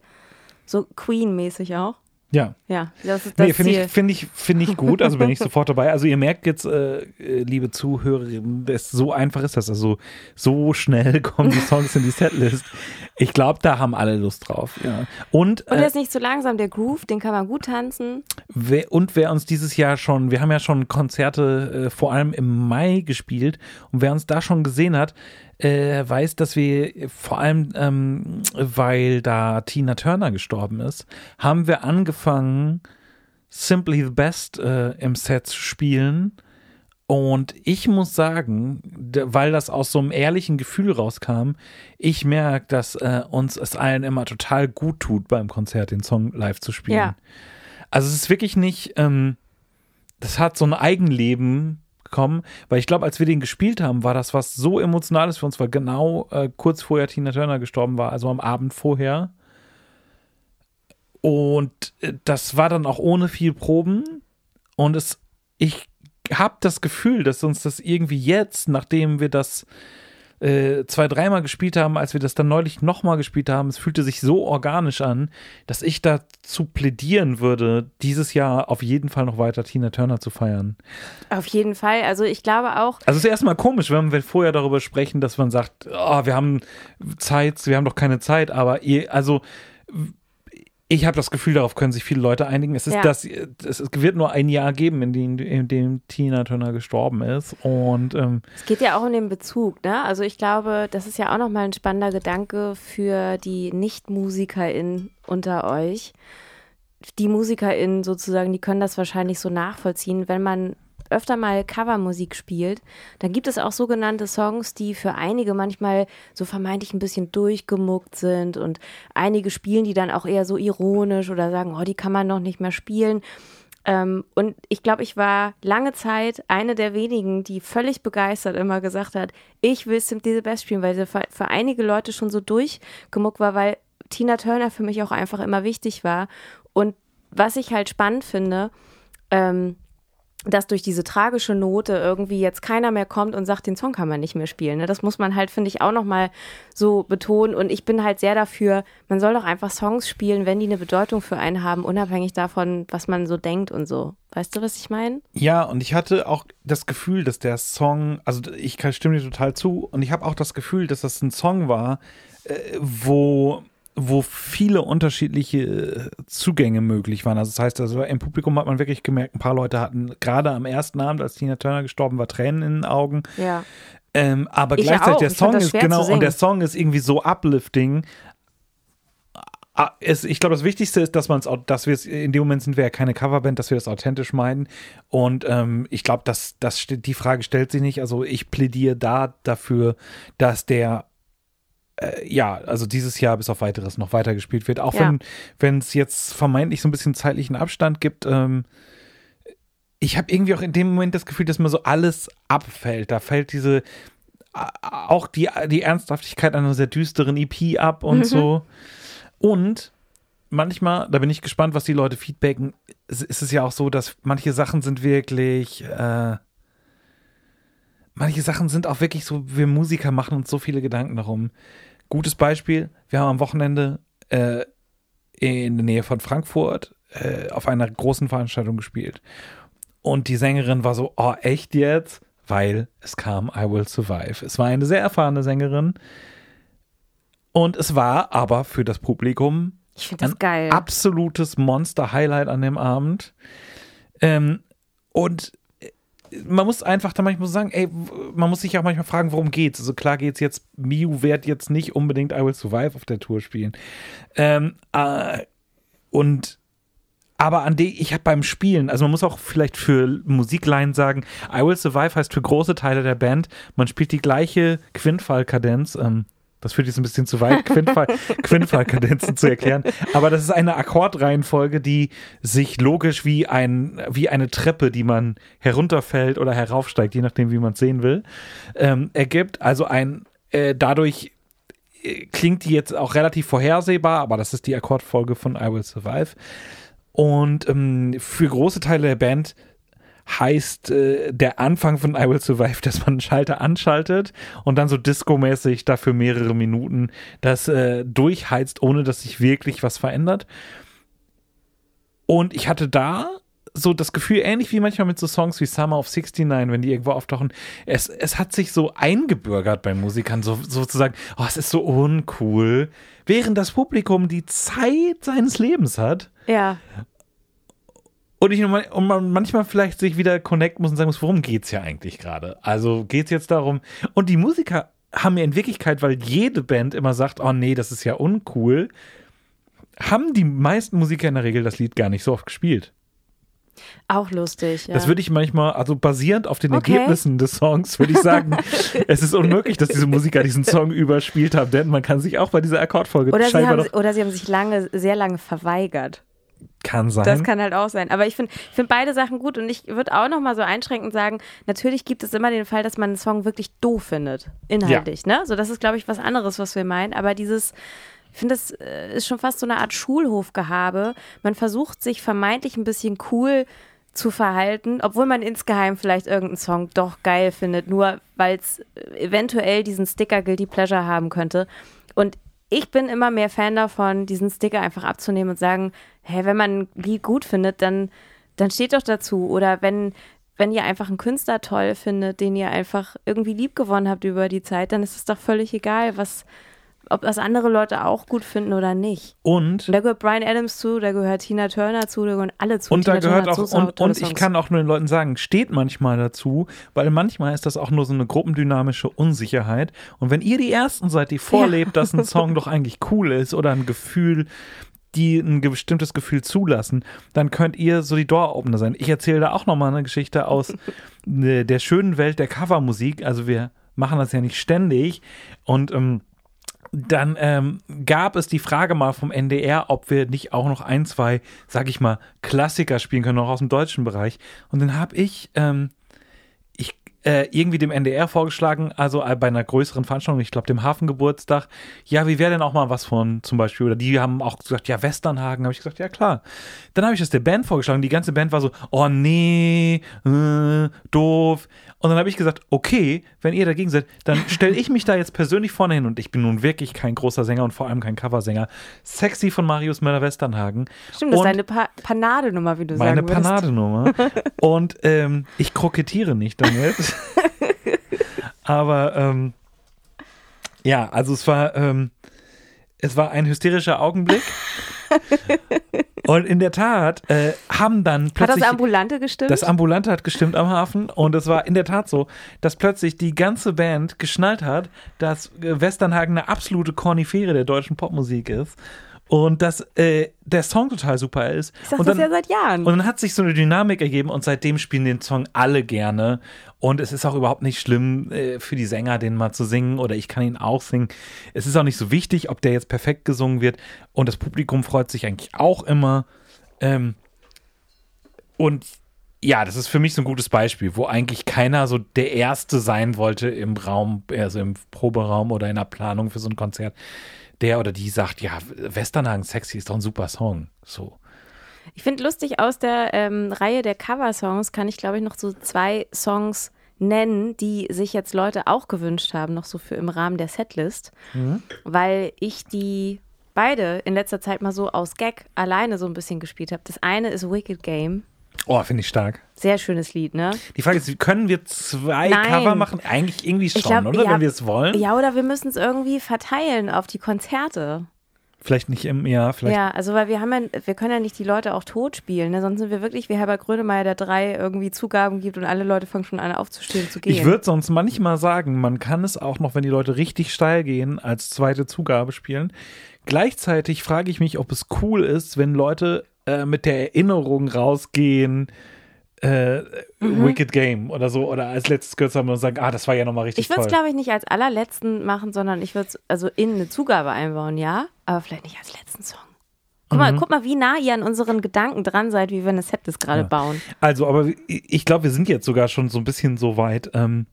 [SPEAKER 1] so Queen-mäßig auch.
[SPEAKER 2] Ja.
[SPEAKER 1] Ja, das ist das
[SPEAKER 2] Nee, finde ich, finde ich, finde ich gut. Also bin ich sofort dabei. Also ihr merkt jetzt, äh, äh, liebe Zuhörerinnen, das, so einfach ist das. Also so schnell kommen die Songs in die Setlist. Ich glaube, da haben alle Lust drauf. Ja. Und,
[SPEAKER 1] Und der
[SPEAKER 2] äh,
[SPEAKER 1] ist nicht zu langsam, der Groove, den kann man gut tanzen.
[SPEAKER 2] wer, und wer uns dieses Jahr schon, wir haben ja schon Konzerte äh, vor allem im Mai gespielt und wer uns da schon gesehen hat, äh, weiß, dass wir vor allem, ähm, weil da Tina Turner gestorben ist, haben wir angefangen, Simply the Best äh, im Set zu spielen. Und ich muss sagen, weil das aus so einem ehrlichen Gefühl rauskam, ich merke, dass äh, uns es allen immer total gut tut, beim Konzert den Song live zu spielen.
[SPEAKER 1] Ja.
[SPEAKER 2] Also es ist wirklich nicht, ähm, das hat so ein Eigenleben bekommen, weil ich glaube, als wir den gespielt haben, war das was so Emotionales für uns, weil genau äh, kurz vorher Tina Turner gestorben war, also am Abend vorher. Und äh, das war dann auch ohne viel Proben. Und es, ich habe das Gefühl, dass uns das irgendwie jetzt, nachdem wir das äh, zwei, dreimal gespielt haben, als wir das dann neulich nochmal gespielt haben, es fühlte sich so organisch an, dass ich dazu plädieren würde, dieses Jahr auf jeden Fall noch weiter Tina Turner zu feiern.
[SPEAKER 1] Auf jeden Fall. Also ich glaube auch,
[SPEAKER 2] Also es ist erstmal komisch, wenn wir vorher darüber sprechen, dass man sagt, oh, wir haben Zeit, wir haben doch keine Zeit, aber ihr, also ich habe das Gefühl, darauf können sich viele Leute einigen. Es ist
[SPEAKER 1] Ja.
[SPEAKER 2] das, es wird nur ein Jahr geben, in dem, in dem Tina Turner gestorben ist. Und ähm,
[SPEAKER 1] es geht ja auch um den Bezug, ne? Also ich glaube, das ist ja auch nochmal ein spannender Gedanke für die Nicht-MusikerInnen unter euch. Die MusikerInnen sozusagen, die können das wahrscheinlich so nachvollziehen, wenn man öfter mal Covermusik spielt, dann gibt es auch sogenannte Songs, die für einige manchmal so vermeintlich ein bisschen durchgemuckt sind und einige spielen die dann auch eher so ironisch oder sagen, oh, die kann man noch nicht mehr spielen. Ähm, und ich glaube, ich war lange Zeit eine der wenigen, die völlig begeistert immer gesagt hat, ich will Simply the Best spielen, weil sie für, für einige Leute schon so durchgemuckt war, weil Tina Turner für mich auch einfach immer wichtig war. Und was ich halt spannend finde, ähm, dass durch diese tragische Note irgendwie jetzt keiner mehr kommt und sagt, den Song kann man nicht mehr spielen. Ne? Das muss man halt, finde ich, auch nochmal so betonen. Und ich bin halt sehr dafür, man soll doch einfach Songs spielen, wenn die eine Bedeutung für einen haben, unabhängig davon, was man so denkt und so. Weißt du, was ich meine?
[SPEAKER 2] Ja, und ich hatte auch das Gefühl, dass der Song, also ich stimme dir total zu, und ich habe auch das Gefühl, dass das ein Song war, äh, wo wo viele unterschiedliche äh, Zugänge möglich waren. Also das heißt, also im Publikum hat man wirklich gemerkt, ein paar Leute hatten gerade am ersten Abend, als Tina Turner gestorben war, Tränen in den Augen.
[SPEAKER 1] Ja.
[SPEAKER 2] Ähm, aber
[SPEAKER 1] Ich
[SPEAKER 2] gleichzeitig
[SPEAKER 1] auch.
[SPEAKER 2] der Song ist genau und der Song ist irgendwie so uplifting. Ah, Es, ich glaube, das Wichtigste ist, dass man es, dass wir es in dem Moment sind wir ja keine Coverband, dass wir das authentisch meinen. Und ähm, ich glaube, dass das die Frage stellt sich nicht. Also ich plädiere da dafür, dass der äh, ja, also dieses Jahr bis auf weiteres noch weiter gespielt wird. Auch
[SPEAKER 1] Ja.
[SPEAKER 2] wenn es jetzt vermeintlich so ein bisschen zeitlichen Abstand gibt. Ähm, ich habe irgendwie auch in dem Moment das Gefühl, dass mir so alles abfällt. Da fällt diese auch die, die Ernsthaftigkeit einer sehr düsteren EP ab und so. Und manchmal, da bin ich gespannt, was die Leute feedbacken, es- ist es ja auch so, dass manche Sachen sind wirklich, äh, manche Sachen sind auch wirklich so, wir Musiker machen uns so viele Gedanken darum. Gutes Beispiel, wir haben am Wochenende äh, in der Nähe von Frankfurt äh, auf einer großen Veranstaltung gespielt. Und die Sängerin war so, oh, echt jetzt? Weil es kam I Will Survive. Es war eine sehr erfahrene Sängerin. Und es war aber für das Publikum ein
[SPEAKER 1] geil.
[SPEAKER 2] absolutes Monster-Highlight an dem Abend. Ähm, und man muss einfach da manchmal sagen, ey, man muss sich auch manchmal fragen, worum geht's. Also klar geht's jetzt, Miu wird jetzt nicht unbedingt I Will Survive auf der Tour spielen. Ähm, äh, und aber an die, ich habe beim Spielen, also man muss auch vielleicht für Musikline sagen, I Will Survive heißt für große Teile der Band, man spielt die gleiche Quintfall-Kadenz. Ähm, das führt jetzt ein bisschen zu weit, Quintfall, Quintfall-Kadenzen zu erklären. Aber das ist eine Akkordreihenfolge, die sich logisch wie, ein, wie eine Treppe, die man herunterfällt oder heraufsteigt, je nachdem, wie man es sehen will, ähm, ergibt. Also ein äh, dadurch äh, klingt die jetzt auch relativ vorhersehbar, aber das ist die Akkordfolge von I Will Survive. Und ähm, für große Teile der Band heißt äh, der Anfang von I Will Survive, dass man einen Schalter anschaltet und dann so disco-mäßig dafür mehrere Minuten das äh, durchheizt, ohne dass sich wirklich was verändert. Und ich hatte da so das Gefühl, ähnlich wie manchmal mit so Songs wie Summer of 69, wenn die irgendwo auftauchen, es, es hat sich so eingebürgert bei Musikern, so, sozusagen, oh, es ist so uncool, während das Publikum die Zeit seines Lebens hat
[SPEAKER 1] ja.
[SPEAKER 2] Und ich und man manchmal vielleicht sich wieder connecten muss und sagen muss, worum geht's ja eigentlich gerade? Also geht's jetzt darum? Und die Musiker haben ja in Wirklichkeit, weil jede Band immer sagt, oh nee, das ist ja uncool, haben die meisten Musiker in der Regel das Lied gar nicht so oft gespielt.
[SPEAKER 1] Auch lustig. Ja.
[SPEAKER 2] Das würde ich manchmal, also basierend auf den
[SPEAKER 1] Okay.
[SPEAKER 2] Ergebnissen des Songs, würde ich sagen, es ist unmöglich, dass diese Musiker diesen Song überspielt haben, denn man kann sich auch bei dieser Akkordfolge
[SPEAKER 1] oder, sie haben, oder sie haben sich lange, sehr lange verweigert.
[SPEAKER 2] Kann sein.
[SPEAKER 1] Das kann halt auch sein. Aber ich finde ich find beide Sachen gut und ich würde auch noch mal so einschränkend sagen, natürlich gibt es immer den Fall, dass man einen Song wirklich doof findet, inhaltlich. Ne? So, das ist, glaube ich, was anderes, was wir meinen. Aber dieses, ich finde, das äh, ist schon fast so eine Art Schulhofgehabe. Man versucht sich vermeintlich ein bisschen cool zu verhalten, obwohl man insgeheim vielleicht irgendeinen Song doch geil findet, nur weil es eventuell diesen Sticker Guilty Pleasure haben könnte. Und ich bin immer mehr Fan davon, diesen Sticker einfach abzunehmen und sagen, hey, wenn man ein Lied gut findet, dann, dann steht doch dazu. Oder wenn, wenn ihr einfach einen Künstler toll findet, den ihr einfach irgendwie lieb gewonnen habt über die Zeit, dann ist es doch völlig egal, was, ob das andere Leute auch gut finden oder nicht.
[SPEAKER 2] Und
[SPEAKER 1] Und da gehört Brian Adams zu, da gehört Tina Turner zu, da gehören alle zu.
[SPEAKER 2] Und da gehört
[SPEAKER 1] Turner
[SPEAKER 2] auch,
[SPEAKER 1] so
[SPEAKER 2] und, und ich kann auch nur den Leuten sagen, steht manchmal dazu, weil manchmal ist das auch nur so eine gruppendynamische Unsicherheit. Und wenn ihr die Ersten seid, die vorlebt, dass ein Song doch eigentlich cool ist oder ein Gefühl, die ein bestimmtes Gefühl zulassen, dann könnt ihr so die Door-Opener sein. Ich erzähle da auch nochmal eine Geschichte aus äh, der schönen Welt der Covermusik. Also wir machen das ja nicht ständig und ähm, dann ähm, gab es die Frage mal vom NDR, ob wir nicht auch noch ein, zwei, sag ich mal, Klassiker spielen können, auch aus dem deutschen Bereich. Und dann habe ich, ähm, ich, äh, irgendwie dem NDR vorgeschlagen, also äh, bei einer größeren Veranstaltung, ich glaube dem Hafengeburtstag, ja, wie wäre denn auch mal was von zum Beispiel, oder die haben auch gesagt, ja, Westernhagen, habe ich gesagt, ja klar. Dann habe ich das der Band vorgeschlagen, die ganze Band war so, oh nee, äh, doof. Und dann habe ich gesagt, okay, wenn ihr dagegen seid, dann stelle ich mich da jetzt persönlich vorne hin und ich bin nun wirklich kein großer Sänger und vor allem kein Coversänger. Sexy von Marius Müller-Westernhagen.
[SPEAKER 1] Stimmt, das ist deine pa Panadenummer, wie du
[SPEAKER 2] meine
[SPEAKER 1] sagen würdest.
[SPEAKER 2] Panadenummer. Und ähm, ich krokettiere nicht damit. Aber ähm, ja, also es war, ähm, es war ein hysterischer Augenblick. Und in der Tat äh, haben dann
[SPEAKER 1] Hat
[SPEAKER 2] plötzlich
[SPEAKER 1] das Ambulante gestimmt?
[SPEAKER 2] das Ambulante hat gestimmt am Hafen und es war in der Tat so, dass plötzlich die ganze Band geschnallt hat, dass äh, Westernhagen eine absolute Kornifere der deutschen Popmusik ist und dass äh, der Song total super ist.
[SPEAKER 1] ich sag
[SPEAKER 2] und
[SPEAKER 1] das
[SPEAKER 2] dann,
[SPEAKER 1] ja seit Jahren.
[SPEAKER 2] und dann hat sich so eine Dynamik ergeben und seitdem spielen den Song alle gerne. Und es ist auch überhaupt nicht schlimm äh, für die Sänger, den mal zu singen oder ich kann ihn auch singen. Es ist auch nicht so wichtig, ob der jetzt perfekt gesungen wird. Und das Publikum freut sich eigentlich auch immer. Ähm, und ja, das ist für mich so ein gutes Beispiel, wo eigentlich keiner so der Erste sein wollte im Raum, also im Proberaum oder in der Planung für so ein Konzert, der oder die sagt, ja, Westernhagen Sexy ist doch ein super Song. So.
[SPEAKER 1] Ich finde lustig, aus der ähm, Reihe der Cover-Songs kann ich, glaube ich, noch so zwei Songs nennen, die sich jetzt Leute auch gewünscht haben, noch so für im Rahmen der Setlist, weil ich die beide in letzter Zeit mal so aus Gag alleine so ein bisschen gespielt habe. Das eine ist Wicked Game.
[SPEAKER 2] Oh, finde ich stark.
[SPEAKER 1] Sehr schönes Lied, ne?
[SPEAKER 2] Die Frage ist, können wir zwei
[SPEAKER 1] Nein.
[SPEAKER 2] Cover machen? Eigentlich irgendwie schon,
[SPEAKER 1] glaub,
[SPEAKER 2] oder?
[SPEAKER 1] ja,
[SPEAKER 2] Wenn wir es wollen.
[SPEAKER 1] Ja, oder wir müssen es irgendwie verteilen auf die Konzerte.
[SPEAKER 2] Vielleicht nicht im Jahr, vielleicht.
[SPEAKER 1] Ja, also weil wir haben ja, wir können ja nicht die Leute auch tot spielen, ne? sonst sind wir wirklich wie Herbert Grönemeyer, der drei irgendwie Zugaben gibt und alle Leute fangen schon an aufzustehen zu gehen.
[SPEAKER 2] Ich würde sonst manchmal sagen, man kann es auch noch, wenn die Leute richtig steil gehen, als zweite Zugabe spielen. Gleichzeitig frage ich mich, ob es cool ist, wenn Leute äh, mit der Erinnerung rausgehen, äh,
[SPEAKER 1] Mhm.
[SPEAKER 2] Wicked Game oder so, oder als letztes gehört haben und sagen, ah, das war ja nochmal richtig
[SPEAKER 1] Ich würde es, glaube ich, nicht als allerletzten machen, sondern ich würde es also in eine Zugabe einbauen, ja, aber vielleicht nicht als letzten Song. Guck,
[SPEAKER 2] Mhm.
[SPEAKER 1] mal, guck mal, wie nah ihr an unseren Gedanken dran seid, wie wir eine Setlist gerade
[SPEAKER 2] Ja.
[SPEAKER 1] bauen.
[SPEAKER 2] Also, aber ich glaube, wir sind jetzt sogar schon so ein bisschen so weit, ähm,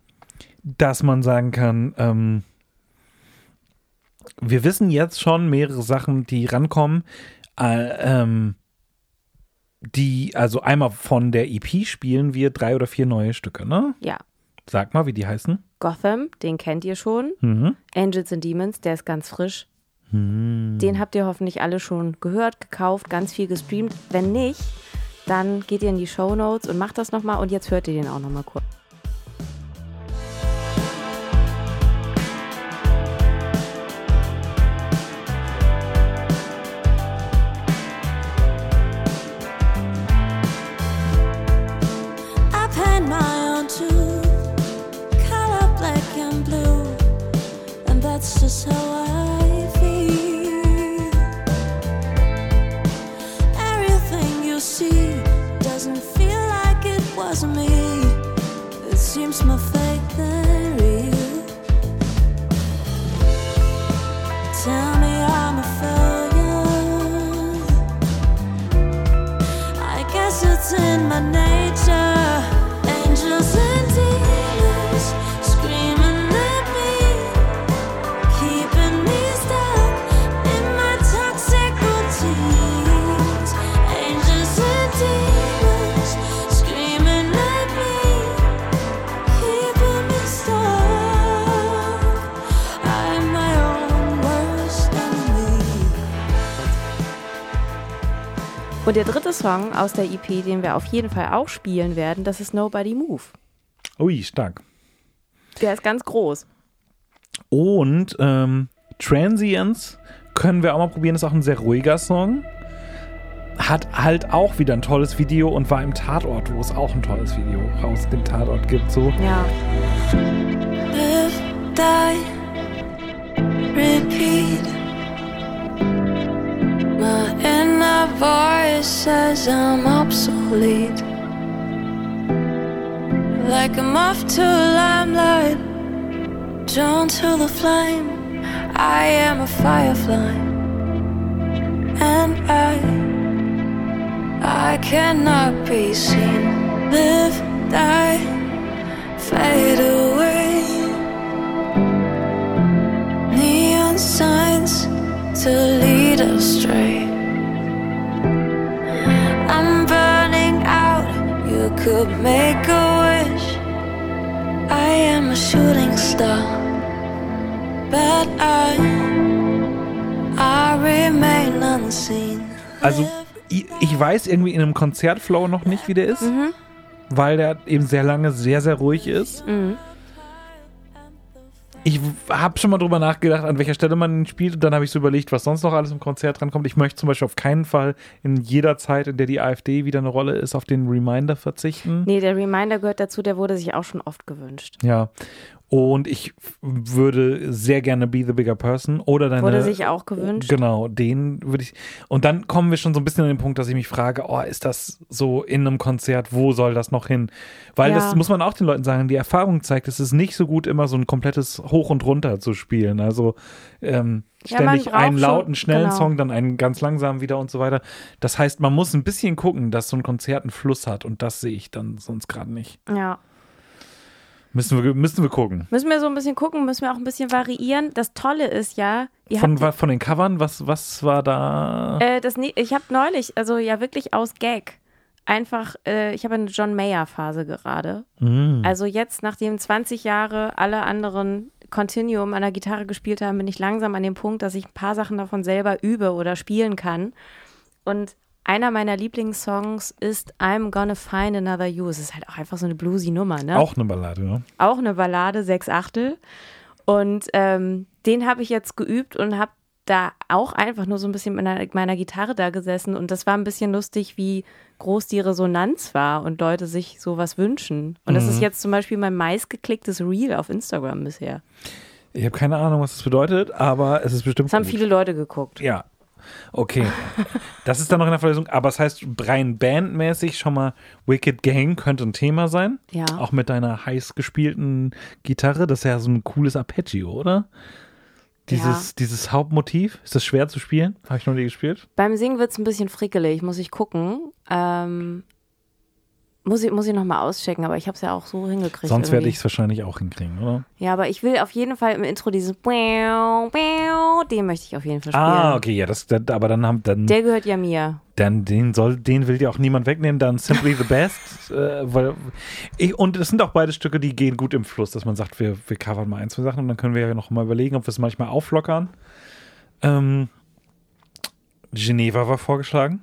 [SPEAKER 2] dass man sagen kann, ähm, wir wissen jetzt schon mehrere Sachen, die rankommen, äh, ähm, die, also einmal von der EP spielen wir drei oder vier neue Stücke, ne?
[SPEAKER 1] Ja.
[SPEAKER 2] Sag mal, wie die heißen.
[SPEAKER 1] Gotham, den kennt ihr schon.
[SPEAKER 2] Mhm.
[SPEAKER 1] Angels and Demons, der ist ganz frisch.
[SPEAKER 2] Hm.
[SPEAKER 1] Den habt ihr hoffentlich alle schon gehört, gekauft, ganz viel gestreamt. Wenn nicht, dann geht ihr in die Show Notes und macht das nochmal und jetzt hört ihr den auch nochmal kurz.
[SPEAKER 3] It seems
[SPEAKER 1] Und der dritte Song aus der EP, den wir auf jeden Fall auch spielen werden, das ist Nobody Move.
[SPEAKER 2] Ui, stark.
[SPEAKER 1] Der ist ganz groß.
[SPEAKER 2] Und ähm, Transients können wir auch mal probieren, ist auch ein sehr ruhiger Song. Hat halt auch wieder ein tolles Video und war im Tatort, wo es auch ein tolles Video aus dem Tatort gibt. So.
[SPEAKER 1] Ja.
[SPEAKER 3] live, die, repeat. My inner voice says I'm obsolete. Like a moth to a limelight, drawn to the flame. I am a firefly, and I, I cannot be seen. Live, die fade away. Neon signs to lead astray. I'm burning out. You could make a wish. I am a shooting star, but I I remain unseen.
[SPEAKER 2] Also, ich, weiß irgendwie in einem Konzertflow noch nicht, wie der ist, weil der eben sehr lange sehr, sehr ruhig ist.
[SPEAKER 1] Mhm.
[SPEAKER 2] Ich habe schon mal drüber nachgedacht, an welcher Stelle man ihn spielt und dann habe ich so überlegt, was sonst noch alles im Konzert drankommt. Ich möchte zum Beispiel auf keinen Fall in jeder Zeit, in der die AfD wieder eine Rolle ist, auf den Reminder verzichten.
[SPEAKER 1] Nee, der Reminder gehört dazu, der wurde sich auch schon oft gewünscht.
[SPEAKER 2] Ja. Und ich würde sehr gerne Be the Bigger Person oder deine.
[SPEAKER 1] Wurde sich auch gewünscht.
[SPEAKER 2] Genau, den würde ich. Und dann kommen wir schon so ein bisschen an den Punkt, dass ich mich frage, oh, ist das so in einem Konzert, wo soll das noch hin? Weil
[SPEAKER 1] Ja.
[SPEAKER 2] das muss man auch den Leuten sagen, die Erfahrung zeigt, es ist nicht so gut, immer so ein komplettes Hoch und Runter zu spielen. Also ähm,
[SPEAKER 1] Ja,
[SPEAKER 2] ständig
[SPEAKER 1] braucht
[SPEAKER 2] einen lauten, schnellen
[SPEAKER 1] genau.
[SPEAKER 2] Song, dann einen ganz langsamen wieder und so weiter. Das heißt, man muss ein bisschen gucken, dass so ein Konzert einen Fluss hat und das sehe ich dann sonst gerade nicht.
[SPEAKER 1] Ja.
[SPEAKER 2] Müssen wir, müssen wir gucken.
[SPEAKER 1] Müssen wir so ein bisschen gucken, müssen wir auch ein bisschen variieren. Das Tolle ist ja,
[SPEAKER 2] Von, von den Covern, was, was war da?
[SPEAKER 1] Äh, das, ich habe neulich, also ja wirklich aus Gag, einfach, äh, ich habe eine John Mayer-Phase gerade.
[SPEAKER 2] Mm.
[SPEAKER 1] Also jetzt, nachdem 20 Jahre alle anderen Continuum an der Gitarre gespielt haben, bin ich langsam an dem Punkt, dass ich ein paar Sachen davon selber übe oder spielen kann. Und einer meiner Lieblingssongs ist I'm Gonna Find Another You. Es ist halt auch einfach so eine bluesy Nummer, ne?
[SPEAKER 2] Auch eine Ballade, ne?
[SPEAKER 1] auch eine Ballade, sechs Achtel. Und ähm, den habe ich jetzt geübt und habe da auch einfach nur so ein bisschen mit meiner, meiner Gitarre da gesessen. Und das war ein bisschen lustig, wie groß die Resonanz war und Leute sich sowas wünschen. Und das ist jetzt zum Beispiel mein meistgeklicktes Reel auf Instagram bisher.
[SPEAKER 2] Ich habe keine Ahnung, was das bedeutet, aber es ist bestimmt.
[SPEAKER 1] Das haben viele Leute geguckt.
[SPEAKER 2] Ja. Okay. Das ist dann noch in der Verlesung, aber es heißt rein bandmäßig schon mal Wicked Gang könnte ein Thema sein.
[SPEAKER 1] Ja.
[SPEAKER 2] Auch mit deiner heiß gespielten Gitarre. Das ist ja so ein cooles Arpeggio, oder? Dieses, dieses Hauptmotiv. Ist das schwer zu spielen? Habe ich noch nie gespielt.
[SPEAKER 1] Beim Singen wird es ein bisschen frickelig, muss ich gucken. Ähm, muss ich, muss ich nochmal auschecken, aber ich habe es ja auch so hingekriegt.
[SPEAKER 2] Sonst werde ich es wahrscheinlich auch hinkriegen, oder?
[SPEAKER 1] Ja, aber ich will auf jeden Fall im Intro dieses den möchte ich auf jeden Fall spielen.
[SPEAKER 2] Ah, okay, ja, das, das aber dann haben dann,
[SPEAKER 1] Der gehört ja mir.
[SPEAKER 2] dann den soll, den will dir auch niemand wegnehmen, dann Simply the Best. äh, weil ich, und es sind auch beide Stücke, die gehen gut im Fluss, dass man sagt, wir, wir covern mal ein, zwei Sachen und dann können wir ja noch mal überlegen, ob wir es manchmal auflockern. Ähm, Geneva war vorgeschlagen.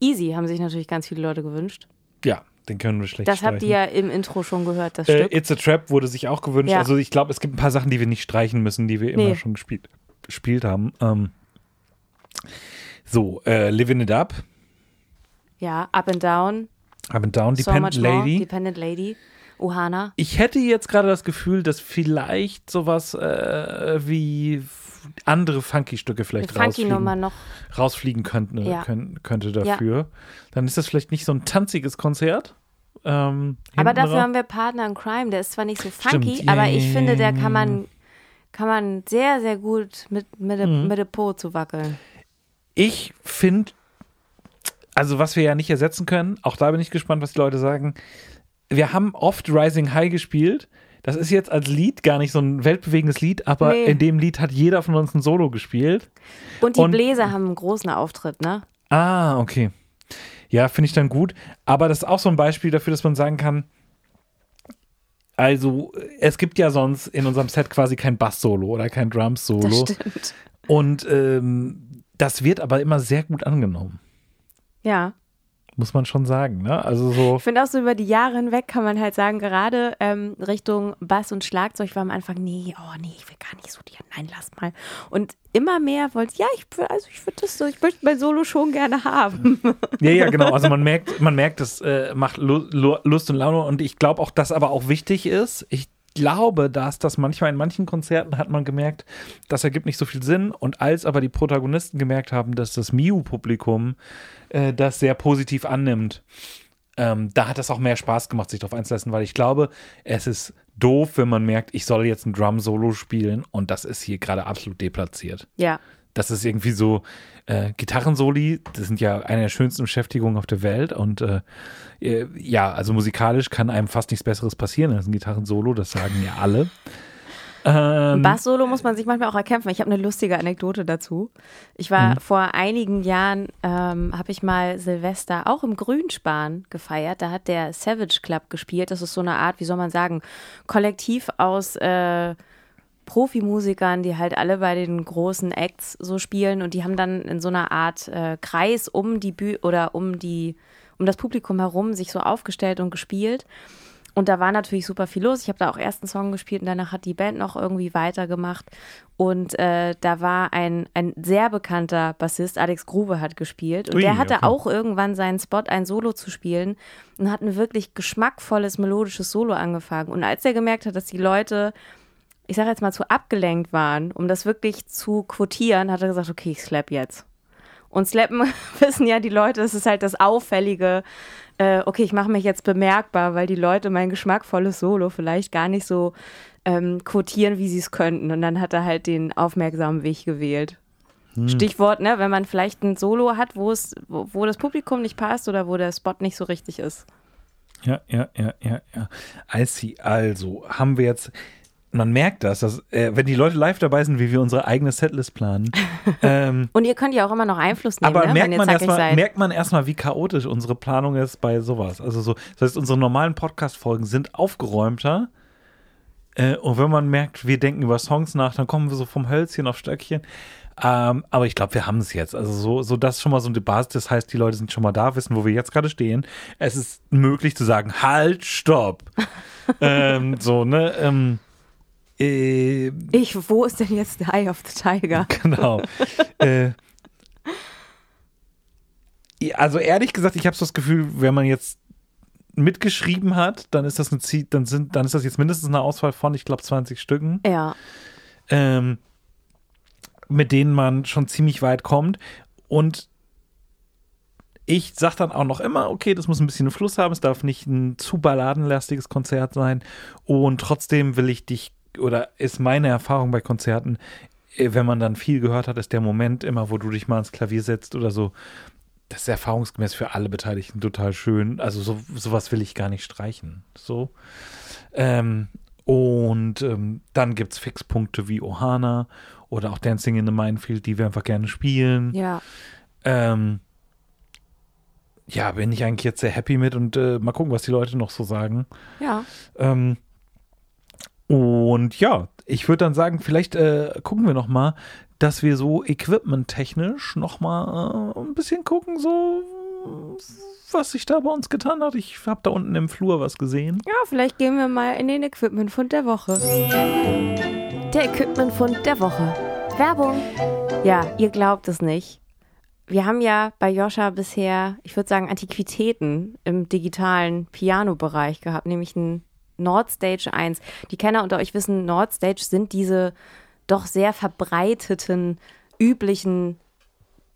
[SPEAKER 1] Easy haben sich natürlich ganz viele Leute gewünscht.
[SPEAKER 2] Ja, den können wir schlecht
[SPEAKER 1] Das habt ihr
[SPEAKER 2] streichen.
[SPEAKER 1] ja im Intro schon gehört, das
[SPEAKER 2] Äh,
[SPEAKER 1] Stück.
[SPEAKER 2] It's a Trap wurde sich auch gewünscht.
[SPEAKER 1] Ja.
[SPEAKER 2] Also ich glaube, es gibt ein paar Sachen, die wir nicht streichen müssen, die wir immer
[SPEAKER 1] Nee.
[SPEAKER 2] schon gespielt, gespielt haben. Ähm, so, äh, Living It Up,
[SPEAKER 1] Ja, Up and Down,
[SPEAKER 2] Up and Down,
[SPEAKER 1] So
[SPEAKER 2] Dependent Lady.
[SPEAKER 1] Dependent Lady, Ohana.
[SPEAKER 2] Ich hätte jetzt gerade das Gefühl, dass vielleicht sowas äh, wie andere Funky-Stücke
[SPEAKER 1] Eine
[SPEAKER 2] vielleicht
[SPEAKER 1] Funky-Nummer
[SPEAKER 2] rausfliegen,
[SPEAKER 1] noch.
[SPEAKER 2] rausfliegen könnten,
[SPEAKER 1] Ja.
[SPEAKER 2] können, könnte dafür. Dann ist das vielleicht nicht so ein tanziges Konzert. Ähm,
[SPEAKER 1] Aber dafür
[SPEAKER 2] raus.
[SPEAKER 1] haben wir Partner in Crime, der ist zwar nicht so funky,
[SPEAKER 2] Stimmt, ja,
[SPEAKER 1] aber
[SPEAKER 2] ja,
[SPEAKER 1] ich
[SPEAKER 2] ja,
[SPEAKER 1] finde, der
[SPEAKER 2] ja,
[SPEAKER 1] kann
[SPEAKER 2] ja.
[SPEAKER 1] man, kann man sehr, sehr gut mit, mit, dem-
[SPEAKER 2] Mhm.
[SPEAKER 1] mit dem Po zu wackeln.
[SPEAKER 2] Ich finde, also was wir ja nicht ersetzen können, auch da bin ich gespannt, was die Leute sagen. Wir haben oft Rising High gespielt. Das ist jetzt als Lied gar nicht so ein weltbewegendes Lied, aber
[SPEAKER 1] Nee.
[SPEAKER 2] in dem Lied hat jeder von uns ein Solo gespielt.
[SPEAKER 1] Und die
[SPEAKER 2] Und-
[SPEAKER 1] Bläser haben einen großen Auftritt, ne?
[SPEAKER 2] Ah, okay. Ja, finde ich dann gut. Aber das ist auch so ein Beispiel dafür, dass man sagen kann, also es gibt ja sonst in unserem Set quasi kein Bass-Solo oder kein
[SPEAKER 1] Das
[SPEAKER 2] Drums-Solo.
[SPEAKER 1] stimmt.
[SPEAKER 2] Und ähm, das wird aber immer sehr gut angenommen,
[SPEAKER 1] Ja.
[SPEAKER 2] Muss man schon sagen. Ne? Also so,
[SPEAKER 1] Ich finde auch so über die Jahre hinweg kann man halt sagen, gerade ähm, Richtung Bass und Schlagzeug war am Anfang, nee, oh nee, ich will gar nicht so die, nein, lass mal. Und immer mehr wollte, ja, ich will, also ich würde das so, ich möchte mein Solo schon gerne haben.
[SPEAKER 2] ja, ja, genau. Also man merkt, man merkt, es äh, macht Lu Lu Lust und Laune. Und ich glaube auch, dass aber auch wichtig ist. Ich glaube, dass das manchmal in manchen Konzerten hat man gemerkt, das ergibt nicht so viel Sinn. Und als aber die Protagonisten gemerkt haben, dass das Miu-Publikum äh, das sehr positiv annimmt, ähm, da hat es auch mehr Spaß gemacht, sich darauf einzulassen, weil ich glaube, es ist doof, wenn man merkt, ich soll jetzt ein Drum-Solo spielen und das ist hier gerade absolut deplatziert.
[SPEAKER 1] ja,
[SPEAKER 2] das ist irgendwie so äh, Gitarrensoli, das sind ja eine der schönsten Beschäftigungen auf der Welt und äh, äh, ja, also musikalisch kann einem fast nichts Besseres passieren als ein Gitarrensolo, das sagen ja alle.
[SPEAKER 1] Ein Bass-Solo muss man sich manchmal auch erkämpfen. Ich habe eine lustige Anekdote dazu. Ich war vor einigen Jahren, ähm, habe ich mal Silvester auch im Grünspan gefeiert. Da hat der Savage Club gespielt. Das ist so eine Art, wie soll man sagen, Kollektiv aus äh, Profimusikern, die halt alle bei den großen Acts so spielen und die haben dann in so einer Art äh, Kreis um die Bühne oder um die um das Publikum herum sich so aufgestellt und gespielt. Und da war natürlich super viel los. Ich habe da auch erst einen Song gespielt und danach hat die Band noch irgendwie weitergemacht. Und äh, da war ein, ein sehr bekannter Bassist, Alex Grube, hat gespielt. Und
[SPEAKER 2] Ui,
[SPEAKER 1] der hatte
[SPEAKER 2] okay.
[SPEAKER 1] auch irgendwann seinen Spot, ein Solo zu spielen und hat ein wirklich geschmackvolles, melodisches Solo angefangen. Und als er gemerkt hat, dass die Leute, ich sage jetzt mal, zu abgelenkt waren, um das wirklich zu quotieren, hat er gesagt, okay, ich slap jetzt. Und slappen wissen ja die Leute, das ist halt das Auffällige. Äh, okay, ich mache mich jetzt bemerkbar, weil die Leute mein geschmackvolles Solo vielleicht gar nicht so ähm, quotieren, wie sie es könnten. Und dann hat er halt den aufmerksamen Weg gewählt. Stichwort, ne, wenn man vielleicht ein Solo hat, wo es, wo, wo das Publikum nicht passt oder wo der Spot nicht so richtig ist.
[SPEAKER 2] Ja, ja, ja, ja, ja. I see. Also haben wir jetzt, man merkt das, dass, äh, wenn die Leute live dabei sind, wie wir unsere eigene Setlist planen. ähm,
[SPEAKER 1] Und ihr könnt ja auch immer noch Einfluss nehmen,
[SPEAKER 2] aber
[SPEAKER 1] ne,
[SPEAKER 2] merkt,
[SPEAKER 1] wenn
[SPEAKER 2] man erstmal,
[SPEAKER 1] seid.
[SPEAKER 2] merkt man erstmal, wie chaotisch unsere Planung ist bei sowas. Also so, das heißt, unsere normalen Podcast-Folgen sind aufgeräumter. Äh, und wenn man merkt, wir denken über Songs nach, dann kommen wir so vom Hölzchen auf Stöckchen. Ähm, aber ich glaube, wir haben es jetzt. Also so, so das ist schon mal so eine Basis. Das heißt, die Leute sind schon mal da, wissen, wo wir jetzt gerade stehen. Es ist möglich zu sagen, halt, stopp. ähm, so, ne? Ähm, äh,
[SPEAKER 1] Ich, wo ist denn jetzt der Eye of the Tiger?
[SPEAKER 2] genau. äh, also ehrlich gesagt, ich habe so das Gefühl, wenn man jetzt mitgeschrieben hat, dann ist das eine Zie- dann sind, dann ist das jetzt mindestens eine Auswahl von, ich glaube, 20 Stücken,
[SPEAKER 1] Ja.
[SPEAKER 2] ähm, mit denen man schon ziemlich weit kommt. Und ich sage dann auch noch immer, okay, das muss ein bisschen einen Fluss haben, es darf nicht ein zu balladenlastiges Konzert sein. Und trotzdem will ich dich, oder ist meine Erfahrung bei Konzerten, äh, wenn man dann viel gehört hat, ist der Moment immer, wo du dich mal ins Klavier setzt oder so. Das ist erfahrungsgemäß für alle Beteiligten total schön. Also so, sowas will ich gar nicht streichen. So. Ähm, und ähm, dann gibt es Fixpunkte wie Ohana oder auch Dancing in the Minefield, die wir einfach gerne spielen.
[SPEAKER 1] Ja.
[SPEAKER 2] Ähm, ja, bin ich eigentlich jetzt sehr happy mit und äh, mal gucken, was die Leute noch so sagen.
[SPEAKER 1] Ja.
[SPEAKER 2] Ähm, und ja, ich würde dann sagen, vielleicht äh, gucken wir noch mal, dass wir so equipment-technisch noch mal äh, ein bisschen gucken, so was sich da bei uns getan hat. Ich habe da unten im Flur was gesehen.
[SPEAKER 1] Ja, vielleicht gehen wir mal in den Equipmentfund der Woche. Der Equipmentfund der Woche. Werbung. Ja, ihr glaubt es nicht. Wir haben ja bei Joscha bisher, ich würde sagen, Antiquitäten im digitalen Piano-Bereich gehabt, nämlich ein Nordstage 1. Die Kenner unter euch wissen, Nordstage sind diese doch sehr verbreiteten, üblichen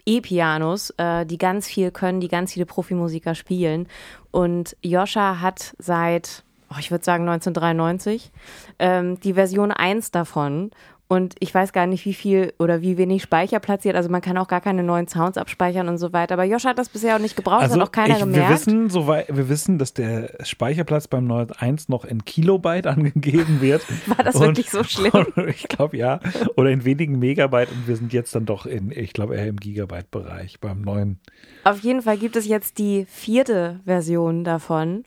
[SPEAKER 1] E-Pianos, äh, die ganz viel können, die ganz viele Profimusiker spielen. Und Joscha hat seit, oh, ich würde sagen 1993, ähm, die Version 1 davon. Und ich weiß gar nicht, wie viel oder wie wenig Speicherplatz sie hat. Also man kann auch gar keine neuen Sounds abspeichern und so weiter. Aber Joscha hat das bisher auch nicht gebraucht, das hat auch keiner
[SPEAKER 2] Also ich,
[SPEAKER 1] gemerkt.
[SPEAKER 2] wir wissen, soweit, wir wissen, dass der Speicherplatz beim Nord 1 noch in Kilobyte angegeben wird.
[SPEAKER 1] War das wirklich so schlimm?
[SPEAKER 2] Und ich glaube ja. Oder in wenigen Megabyte und wir sind jetzt dann doch in, ich glaube eher im Gigabyte-Bereich beim neuen.
[SPEAKER 1] Auf jeden Fall gibt es jetzt die vierte Version davon.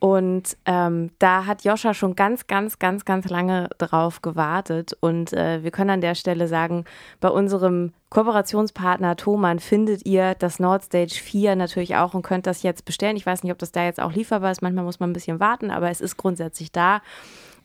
[SPEAKER 1] Und ähm, da hat Joscha schon ganz, ganz, ganz, ganz lange drauf gewartet. Und äh, wir können an der Stelle sagen, bei unserem Kooperationspartner Thomann findet ihr das Nordstage 4 natürlich auch und könnt das jetzt bestellen. Ich weiß nicht, ob das da jetzt auch lieferbar ist. Manchmal muss man ein bisschen warten, aber es ist grundsätzlich da.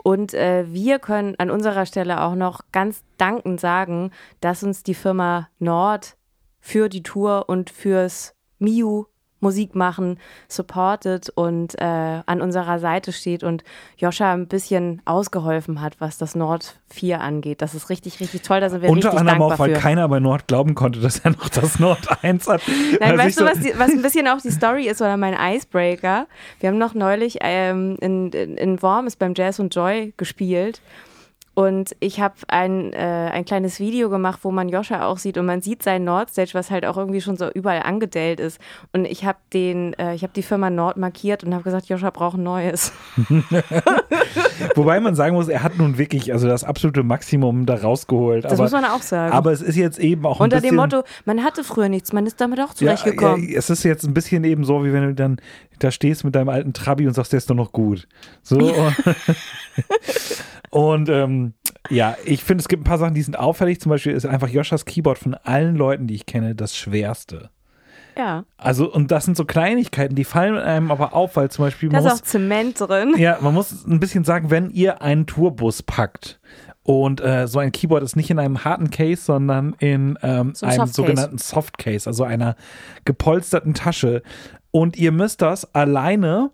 [SPEAKER 1] Und äh, wir können an unserer Stelle auch noch ganz dankend sagen, dass uns die Firma Nord für die Tour und fürs Miu Musik machen supportet und äh, an unserer Seite steht und Joscha ein bisschen ausgeholfen hat, was das Nord 4 angeht. Das ist richtig, richtig toll. Da sind wir
[SPEAKER 2] Unter
[SPEAKER 1] richtig
[SPEAKER 2] anderem
[SPEAKER 1] dankbar
[SPEAKER 2] auch, weil
[SPEAKER 1] für.
[SPEAKER 2] keiner bei Nord glauben konnte, dass er noch das Nord 1 hat.
[SPEAKER 1] Nein,
[SPEAKER 2] Also
[SPEAKER 1] weißt du,
[SPEAKER 2] so-
[SPEAKER 1] was, die, was ein bisschen auch die Story ist oder mein Icebreaker? Wir haben noch neulich ähm, in, in, in Worms beim Jazz und Joy gespielt Und ich habe ein, äh, ein kleines Video gemacht, wo man Joscha auch sieht und man sieht sein Nordstage, was halt auch irgendwie schon so überall angedellt ist. Und ich habe den, äh, ich habe die Firma Nord markiert und habe gesagt, Joscha braucht ein neues.
[SPEAKER 2] Wobei man sagen muss, er hat nun wirklich also das absolute Maximum da rausgeholt.
[SPEAKER 1] Das
[SPEAKER 2] aber,
[SPEAKER 1] muss man auch sagen.
[SPEAKER 2] aber es ist jetzt eben auch ein
[SPEAKER 1] Unter
[SPEAKER 2] bisschen,
[SPEAKER 1] dem Motto, man hatte früher nichts, man ist damit auch zurechtgekommen.
[SPEAKER 2] Ja, ja, es ist jetzt ein bisschen eben so, wie wenn du dann da stehst mit deinem alten Trabi und sagst, der ist doch noch gut. So. und ähm, ja, ich finde, es gibt ein paar Sachen, die sind auffällig. Zum Beispiel ist einfach Joschas Keyboard von allen Leuten, die ich kenne, das schwerste.
[SPEAKER 1] ja.
[SPEAKER 2] Also, und das sind so Kleinigkeiten, die fallen einem aber auf, weil zum Beispiel
[SPEAKER 1] Da ist auch Zement drin.
[SPEAKER 2] ja, man muss ein bisschen sagen, wenn ihr einen Tourbus packt und äh, so ein Keyboard ist nicht in einem harten Case, sondern in ähm,
[SPEAKER 1] So ein
[SPEAKER 2] einem
[SPEAKER 1] Softcase.
[SPEAKER 2] sogenannten Softcase, also einer gepolsterten Tasche. Und ihr müsst das alleine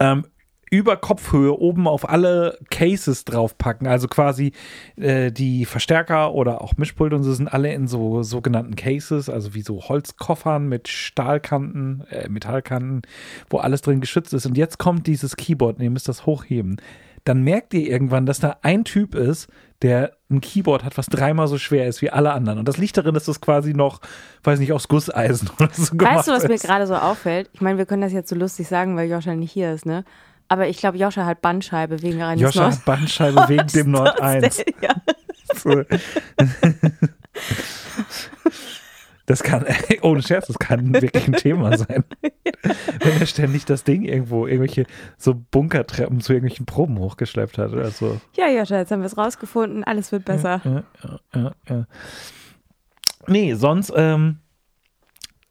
[SPEAKER 2] ähm, über Kopfhöhe oben auf alle Cases draufpacken. Also quasi äh, die Verstärker oder auch Mischpult und so sind alle in so sogenannten Cases, also wie so Holzkoffern mit Stahlkanten, äh, Metallkanten, wo alles drin geschützt ist. Und jetzt kommt dieses Keyboard und ihr müsst das hochheben. Dann merkt ihr irgendwann, dass da ein Typ ist, der ein Keyboard hat, was dreimal so schwer ist wie alle anderen. Und das liegt darin, dass das quasi noch, weiß nicht, aus Gusseisen oder so gemacht
[SPEAKER 1] Weißt du, was mir
[SPEAKER 2] ist.
[SPEAKER 1] gerade so auffällt? Ich meine, wir können das jetzt so lustig sagen, weil Joscha nicht hier ist, ne? Aber ich glaube, Joscha hat Bandscheibe wegen eines
[SPEAKER 2] Joscha
[SPEAKER 1] Nord-
[SPEAKER 2] hat Bandscheibe wegen dem Nord 1.
[SPEAKER 1] Ja.
[SPEAKER 2] Das kann, ohne Scherz, das kann wirklich ein Thema sein. Wenn er ständig das Ding irgendwo, irgendwelche so Bunkertreppen zu irgendwelchen Proben hochgeschleppt hat oder so.
[SPEAKER 1] ja, Joscha, jetzt haben wir es rausgefunden, alles wird besser.
[SPEAKER 2] Ja, ja, ja, ja. Nee, sonst, ähm,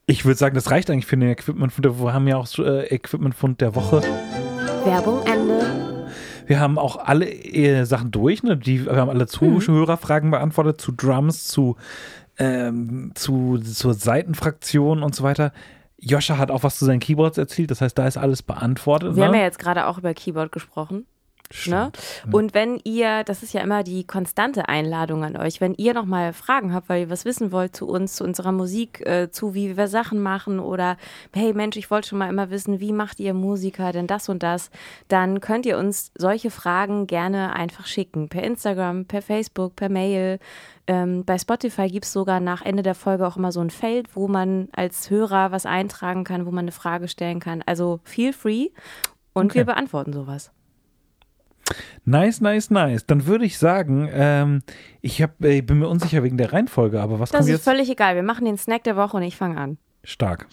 [SPEAKER 2] ich würde sagen, das reicht eigentlich für den Equipmentfund. Wir haben ja auch äh, Equipmentfund der Woche.
[SPEAKER 1] Werbung Ende.
[SPEAKER 2] Wir haben auch alle äh, Sachen durch, ne? Die, wir haben alle Zuhörerfragen beantwortet zu Drums, zu, ähm, zu zur Seitenfraktion und so weiter. Joscha hat auch was zu seinen Keyboards erzählt, das heißt, da ist alles beantwortet.
[SPEAKER 1] Wir
[SPEAKER 2] ne?
[SPEAKER 1] haben ja jetzt gerade auch über Keyboard gesprochen. Ne? Und wenn ihr, das ist ja immer die konstante Einladung an euch, wenn ihr nochmal Fragen habt, weil ihr was wissen wollt zu uns, zu unserer Musik, äh, zu wie wir Sachen machen oder hey Mensch, ich wollte schon mal immer wissen, wie macht ihr Musiker denn das und das, dann könnt ihr uns solche Fragen gerne einfach schicken. Per Instagram, per Facebook, per Mail. Ähm, bei Spotify gibt es sogar nach Ende der Folge auch immer so ein Feld, wo man als Hörer was eintragen kann, wo man eine Frage stellen kann. Also feel free und
[SPEAKER 2] Okay.
[SPEAKER 1] wir beantworten sowas.
[SPEAKER 2] Nice, nice, nice. Dann würde ich sagen, ähm, ich hab, äh, bin mir unsicher wegen der Reihenfolge, aber was
[SPEAKER 1] Das
[SPEAKER 2] kommt
[SPEAKER 1] ist
[SPEAKER 2] jetzt?
[SPEAKER 1] völlig egal. Wir machen den Snack der Woche und ich fange an.
[SPEAKER 2] Stark.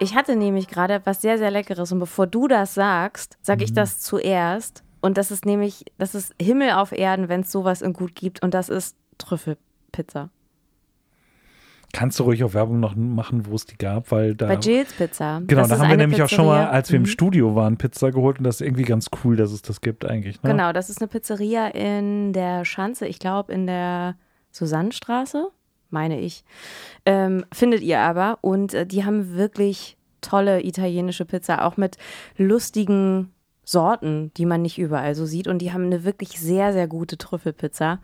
[SPEAKER 1] Ich hatte nämlich gerade was sehr, sehr Leckeres und bevor du das sagst, sage ich das zuerst. Und das ist nämlich, das ist Himmel auf Erden, wenn es sowas in gut gibt und das ist Trüffelpizza.
[SPEAKER 2] Kannst du ruhig auch Werbung noch machen, wo es die gab, weil da.
[SPEAKER 1] Bei Jill's Pizza.
[SPEAKER 2] Genau,
[SPEAKER 1] das
[SPEAKER 2] da haben wir nämlich auch schon mal,
[SPEAKER 1] Pizzeria.
[SPEAKER 2] als wir im
[SPEAKER 1] Mhm.
[SPEAKER 2] Studio waren, Pizza geholt und das ist irgendwie ganz cool, dass es das gibt eigentlich. Ne?
[SPEAKER 1] Genau, das ist eine Pizzeria in der Schanze, ich glaube in der Susannenstraße, meine ich. Ähm, findet ihr aber. Und äh, die haben wirklich tolle italienische Pizza, auch mit lustigen Sorten, die man nicht überall so sieht. Und die haben eine wirklich sehr, sehr gute Trüffelpizza.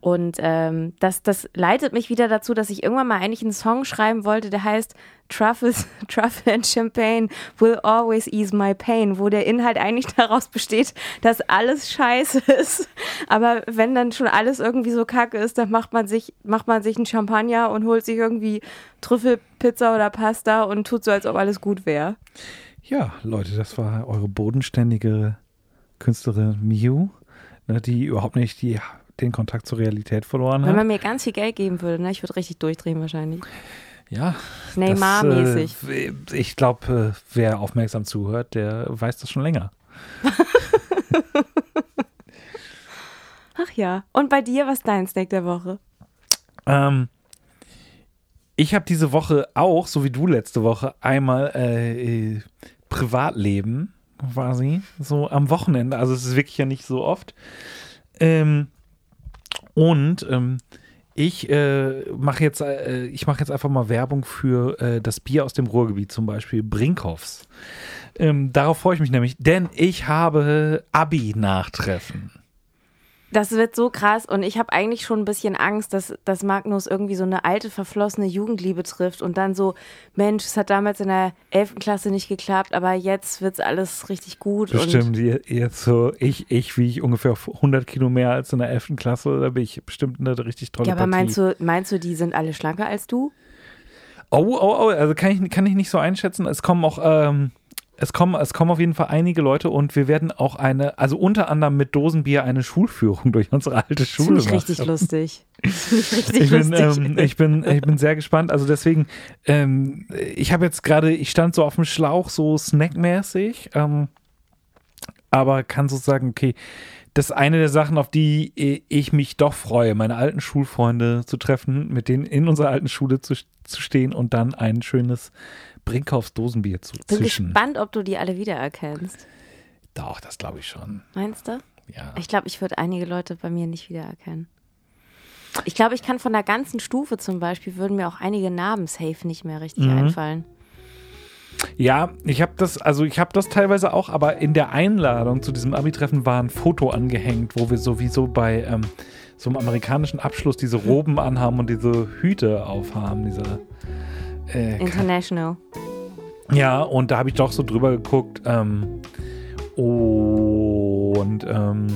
[SPEAKER 1] Und ähm, das, das leitet mich wieder dazu, dass ich irgendwann mal eigentlich einen Song schreiben wollte, der heißt Truffles, Truffle and Champagne will always ease my pain, wo der Inhalt eigentlich daraus besteht, dass alles scheiße ist. Aber wenn dann schon alles irgendwie so kacke ist, dann macht man sich, macht man sich einen Champagner und holt sich irgendwie Trüffelpizza oder Pasta und tut so, als ob alles gut wäre.
[SPEAKER 2] Ja, Leute, das war eure bodenständige Künstlerin Miu, ne, die überhaupt nicht die, den Kontakt zur Realität verloren
[SPEAKER 1] Wenn
[SPEAKER 2] hat.
[SPEAKER 1] man mir ganz viel Geld geben würde, ne, ich würde richtig durchdrehen wahrscheinlich.
[SPEAKER 2] Ja.
[SPEAKER 1] Neymar-mäßig.
[SPEAKER 2] Äh, ich glaube, äh, wer aufmerksam zuhört, der weiß das schon länger.
[SPEAKER 1] Ach ja. Und bei dir, was ist dein Snack der Woche?
[SPEAKER 2] Ähm, ich habe diese Woche auch, so wie du letzte Woche, einmal äh, äh, Privatleben quasi, so am Wochenende. Also es ist wirklich ja nicht so oft. Ähm, und ähm, ich äh, mache jetzt, äh, ich jetzt einfach mal Werbung für äh, das Bier aus dem Ruhrgebiet, zum Beispiel Brinkhoffs. Ähm, darauf freue ich mich nämlich, denn ich habe Abi-Nachtreffen.
[SPEAKER 1] Das wird so krass und ich habe eigentlich schon ein bisschen Angst, dass, dass Magnus irgendwie so eine alte, verflossene Jugendliebe trifft und dann so, Mensch, es hat damals in der 11. Klasse nicht geklappt, aber jetzt wird's alles richtig gut.
[SPEAKER 2] Bestimmt, je- jetzt so, ich, ich wie ich ungefähr auf 100 Kilo mehr als in der 11. Klasse, da bin ich bestimmt eine richtig tolle
[SPEAKER 1] ja, aber
[SPEAKER 2] Partie.
[SPEAKER 1] meinst du, meinst du, die sind alle schlanker als du?
[SPEAKER 2] Oh, oh, oh, also kann ich, kann ich nicht so einschätzen. Es kommen auch, ähm, es kommen, es kommen auf jeden Fall einige Leute und wir werden auch eine, also unter anderem mit Dosenbier eine Schulführung durch unsere alte Schule machen.
[SPEAKER 1] richtig lustig. Richtig
[SPEAKER 2] Ich bin,
[SPEAKER 1] lustig.
[SPEAKER 2] ähm, ich, bin, ich bin sehr gespannt. Also deswegen, ähm, ich habe jetzt gerade, ich stand so auf dem Schlauch, so snackmäßig, ähm, aber kann so sagen, okay, das ist eine der Sachen, auf die äh, ich mich doch freue, meine alten Schulfreunde zu treffen, mit denen in unserer alten Schule zu, zu stehen und dann ein schönes Brinkhoffs Dosenbier zu
[SPEAKER 1] bin
[SPEAKER 2] zischen.
[SPEAKER 1] gespannt, ob du die alle wiedererkennst.
[SPEAKER 2] Doch, das glaube ich schon.
[SPEAKER 1] Meinst du?
[SPEAKER 2] Ja.
[SPEAKER 1] Ich glaube, ich würde einige Leute bei mir nicht wiedererkennen. Ich glaube, ich kann von der ganzen Stufe zum Beispiel, würden mir auch einige Namen safe nicht mehr richtig
[SPEAKER 2] Mhm.
[SPEAKER 1] einfallen.
[SPEAKER 2] Ja, ich habe das, also ich habe das teilweise auch, aber in der Einladung zu diesem Abi-Treffen war ein Foto angehängt, wo wir sowieso bei ähm, so einem amerikanischen Abschluss diese Roben anhaben und diese Hüte aufhaben, diese äh,
[SPEAKER 1] International.
[SPEAKER 2] ja, und da habe ich doch so drüber geguckt. Ähm, und ähm,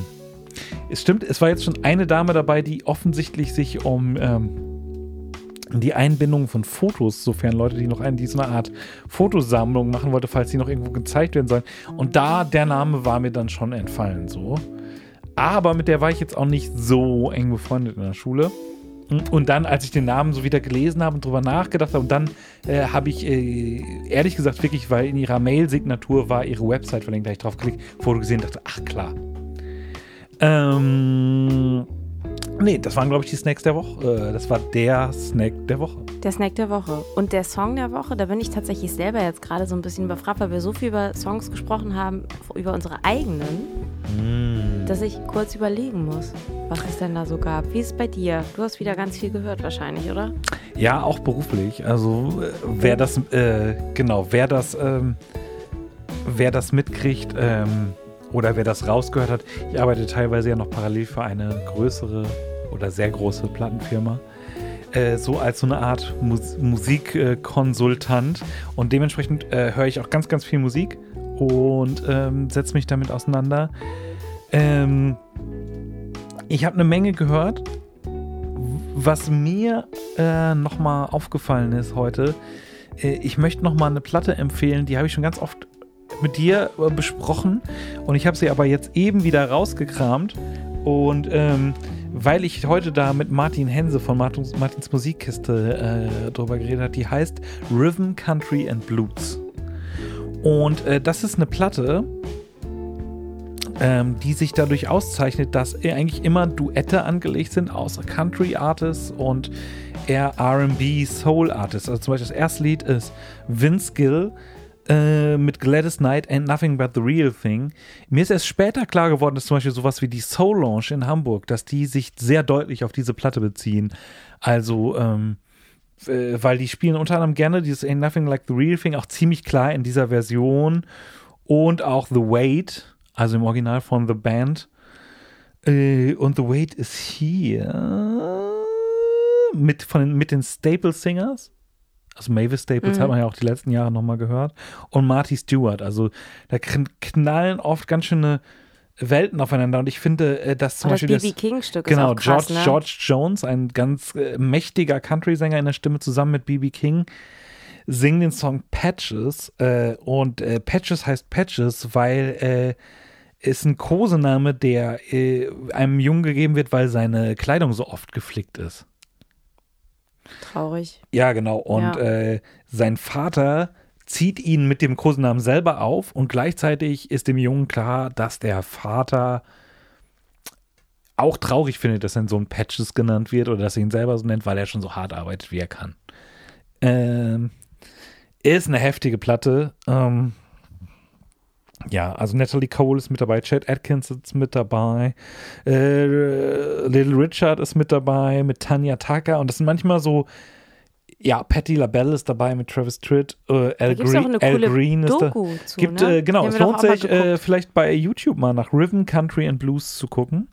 [SPEAKER 2] es stimmt, es war jetzt schon eine Dame dabei, die offensichtlich sich um ähm, die Einbindung von Fotos, sofern Leute, die noch einen, die so eine Art Fotosammlung machen wollte, falls die noch irgendwo gezeigt werden sollen. Und da, der Name war mir dann schon entfallen, so. Aber mit der war ich jetzt auch nicht so eng befreundet in der Schule. Und dann, als ich den Namen so wieder gelesen habe und drüber nachgedacht habe, und dann äh, habe ich äh, ehrlich gesagt wirklich, weil in ihrer Mail-Signatur war ihre Website verlinkt, da ich drauf geklickt, Foto gesehen, dachte, ach klar. Ähm, nee, das waren glaube ich die Snacks der Woche. Äh, das war der Snack der Woche.
[SPEAKER 1] Der Snack der Woche. Und der Song der Woche, da bin ich tatsächlich selber jetzt gerade so ein bisschen überfragt, weil wir so viel über Songs gesprochen haben, über unsere eigenen,
[SPEAKER 2] Mm.
[SPEAKER 1] dass ich kurz überlegen muss, was es denn da so gab. Wie ist es bei dir? Du hast wieder ganz viel gehört wahrscheinlich, oder?
[SPEAKER 2] Ja, auch beruflich. Also äh, wer das, äh, genau, wer das, ähm, wer das mitkriegt ähm, oder wer das rausgehört hat, ich arbeite teilweise ja noch parallel für eine größere oder sehr große Plattenfirma. Äh, so als so eine Art Mus Musikkonsultant und dementsprechend äh, höre ich auch ganz, ganz viel Musik und ähm, setze mich damit auseinander. Ähm, ich habe eine Menge gehört, was mir äh, nochmal aufgefallen ist heute, äh, ich möchte nochmal eine Platte empfehlen, die habe ich schon ganz oft mit dir äh, besprochen und ich habe sie aber jetzt eben wieder rausgekramt und ähm, weil ich heute da mit Martin Hense von Martins, Martins Musikkiste äh, drüber geredet habe, die heißt Rhythm, Country and Blues. Und äh, das ist eine Platte, ähm, die sich dadurch auszeichnet, dass eigentlich immer Duette angelegt sind aus Country Artists und eher RB Soul Artists. Also zum Beispiel das erste Lied ist Vince Gill äh, mit Gladys Knight and Nothing But the Real Thing. Mir ist erst später klar geworden, dass zum Beispiel sowas wie die Soul Lounge in Hamburg, dass die sich sehr deutlich auf diese Platte beziehen. Also, ähm, äh, weil die spielen unter anderem gerne dieses Ain't Nothing Like the Real Thing auch ziemlich klar in dieser Version und auch The Wait, also im Original von The Band. Äh, und The Wait ist hier mit, von mit den Staple Singers. Also Mavis Staples
[SPEAKER 1] Mhm.
[SPEAKER 2] hat man ja auch die letzten Jahre nochmal gehört. Und Marty Stewart. Also da kn- knallen oft ganz schöne Welten aufeinander. Und ich finde, äh, dass zum
[SPEAKER 1] Oh, das
[SPEAKER 2] Beispiel
[SPEAKER 1] BB King-Stück
[SPEAKER 2] Genau,
[SPEAKER 1] ist auch krass,
[SPEAKER 2] George,
[SPEAKER 1] ne?
[SPEAKER 2] George Jones, ein ganz äh, mächtiger Country-Sänger in der Stimme, zusammen mit B.B. King, singen den Song Patches. Äh, und äh, Patches heißt Patches, weil ist ein Kosename, der einem Jungen gegeben wird, weil seine Kleidung so oft geflickt ist.
[SPEAKER 1] Traurig.
[SPEAKER 2] Ja, genau. Und
[SPEAKER 1] Ja.
[SPEAKER 2] Äh, sein Vater zieht ihn mit dem Kosenamen selber auf und gleichzeitig ist dem Jungen klar, dass der Vater auch traurig findet, dass sein Sohn Patches genannt wird oder dass er ihn selber so nennt, weil er schon so hart arbeitet, wie er kann. Ähm, ist eine heftige Platte. Ähm, ja, also Natalie Cole ist mit dabei, Chad Atkins ist mit dabei, äh, Little Richard ist mit dabei, mit Tanya Tucker und das sind manchmal so, ja, Patti LaBelle ist dabei mit Travis Tritt, äh, Al, Green, Al Green ist da.
[SPEAKER 1] Doku zu,
[SPEAKER 2] Gibt,
[SPEAKER 1] ne?
[SPEAKER 2] äh, genau, es lohnt sich äh, vielleicht bei YouTube mal nach Rhythm, Country and Blues zu gucken.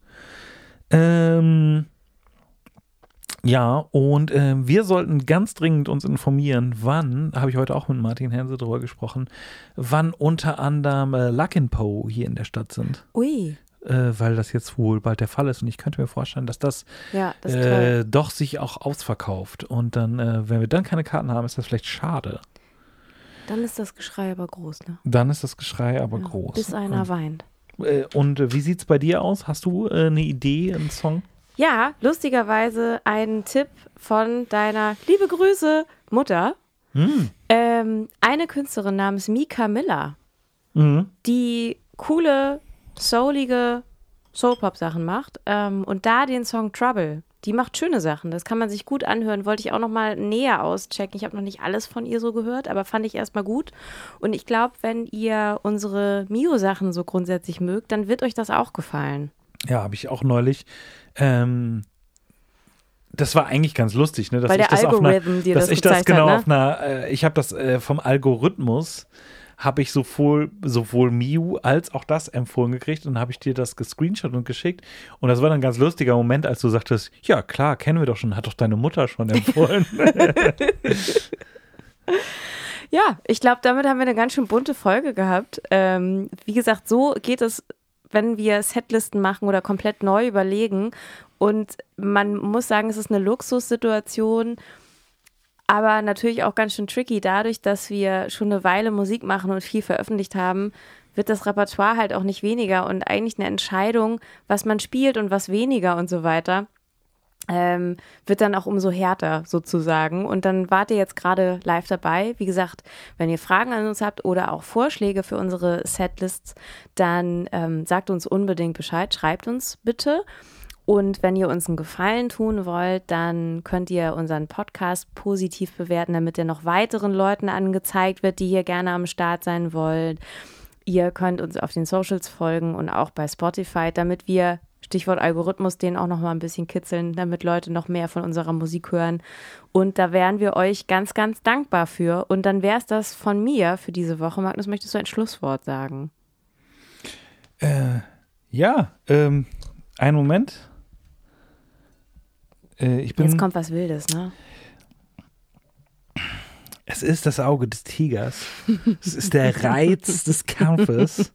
[SPEAKER 2] Ähm, ja, und äh, wir sollten ganz dringend uns informieren, wann, habe ich heute auch mit Martin Hense drüber gesprochen, wann unter anderem äh, Luckin Po hier in der Stadt sind.
[SPEAKER 1] Ui,
[SPEAKER 2] Äh, weil das jetzt wohl bald der Fall ist. Und ich könnte mir vorstellen, dass das,
[SPEAKER 1] ja, das
[SPEAKER 2] äh, doch sich auch ausverkauft. Und dann, äh, wenn wir dann keine Karten haben, ist das vielleicht schade.
[SPEAKER 1] Dann ist das Geschrei aber groß, ne?
[SPEAKER 2] Dann ist das Geschrei aber
[SPEAKER 1] Ja,
[SPEAKER 2] groß.
[SPEAKER 1] Bis einer weint.
[SPEAKER 2] Äh, und äh, wie sieht's bei dir aus? Hast du eine Idee, einen Song?
[SPEAKER 1] Ja, lustigerweise ein Tipp von deiner liebe Grüße Mutter.
[SPEAKER 2] Hm.
[SPEAKER 1] Ähm, eine Künstlerin namens Mika Miller,
[SPEAKER 2] Mhm.
[SPEAKER 1] die coole, soulige Soul-Pop-Sachen macht ähm, und da den Song Trouble. Die macht schöne Sachen, das kann man sich gut anhören. Wollte ich auch noch mal näher auschecken. Ich habe noch nicht alles von ihr so gehört, aber fand ich erstmal gut. Und ich glaube, wenn ihr unsere Mio-Sachen so grundsätzlich mögt, dann wird euch das auch gefallen.
[SPEAKER 2] Ja, habe ich auch neulich. Ähm, das war eigentlich ganz lustig, ne? Dass
[SPEAKER 1] Weil
[SPEAKER 2] ich das auf einer,
[SPEAKER 1] Algorithm dir
[SPEAKER 2] dass
[SPEAKER 1] das
[SPEAKER 2] ich das
[SPEAKER 1] gezeigt hat,
[SPEAKER 2] genau
[SPEAKER 1] ne?
[SPEAKER 2] auf einer, äh, ich habe das äh, vom Algorithmus habe ich sowohl, sowohl Miu als auch das empfohlen gekriegt und dann habe ich dir das gescreenshot und geschickt. Und das war dann ein ganz lustiger Moment, als du sagtest, ja klar, kennen wir doch schon, hat doch deine Mutter schon empfohlen.
[SPEAKER 1] Ja, ich glaube, damit haben wir eine ganz schön bunte Folge gehabt. Ähm, wie gesagt, so geht es, wenn wir Setlisten machen oder komplett neu überlegen. Und man muss sagen, es ist eine Luxussituation, aber natürlich auch ganz schön tricky. Dadurch, dass wir schon eine Weile Musik machen und viel veröffentlicht haben, wird das Repertoire halt auch nicht weniger und eigentlich eine Entscheidung, was man spielt und was weniger und so weiter ähm, wird dann auch umso härter sozusagen. Und dann wart ihr jetzt gerade live dabei. Wie gesagt, wenn ihr Fragen an uns habt oder auch Vorschläge für unsere Setlists, dann ähm, sagt uns unbedingt Bescheid, schreibt uns bitte. Und wenn ihr uns einen Gefallen tun wollt, dann könnt ihr unseren Podcast positiv bewerten, damit er noch weiteren Leuten angezeigt wird, die hier gerne am Start sein wollen. Ihr könnt uns auf den Socials folgen und auch bei Spotify, damit wir, Stichwort Algorithmus, den auch noch mal ein bisschen kitzeln, damit Leute noch mehr von unserer Musik hören. Und da wären wir euch ganz, ganz dankbar für. Und dann wäre es das von mir für diese Woche. Magnus, möchtest du ein Schlusswort sagen?
[SPEAKER 2] äh, ja, ähm, einen Moment. Äh, ich bin,
[SPEAKER 1] Jetzt kommt was Wildes, ne?
[SPEAKER 2] Es ist das Auge des Tigers. Es ist der Reiz des Kampfes.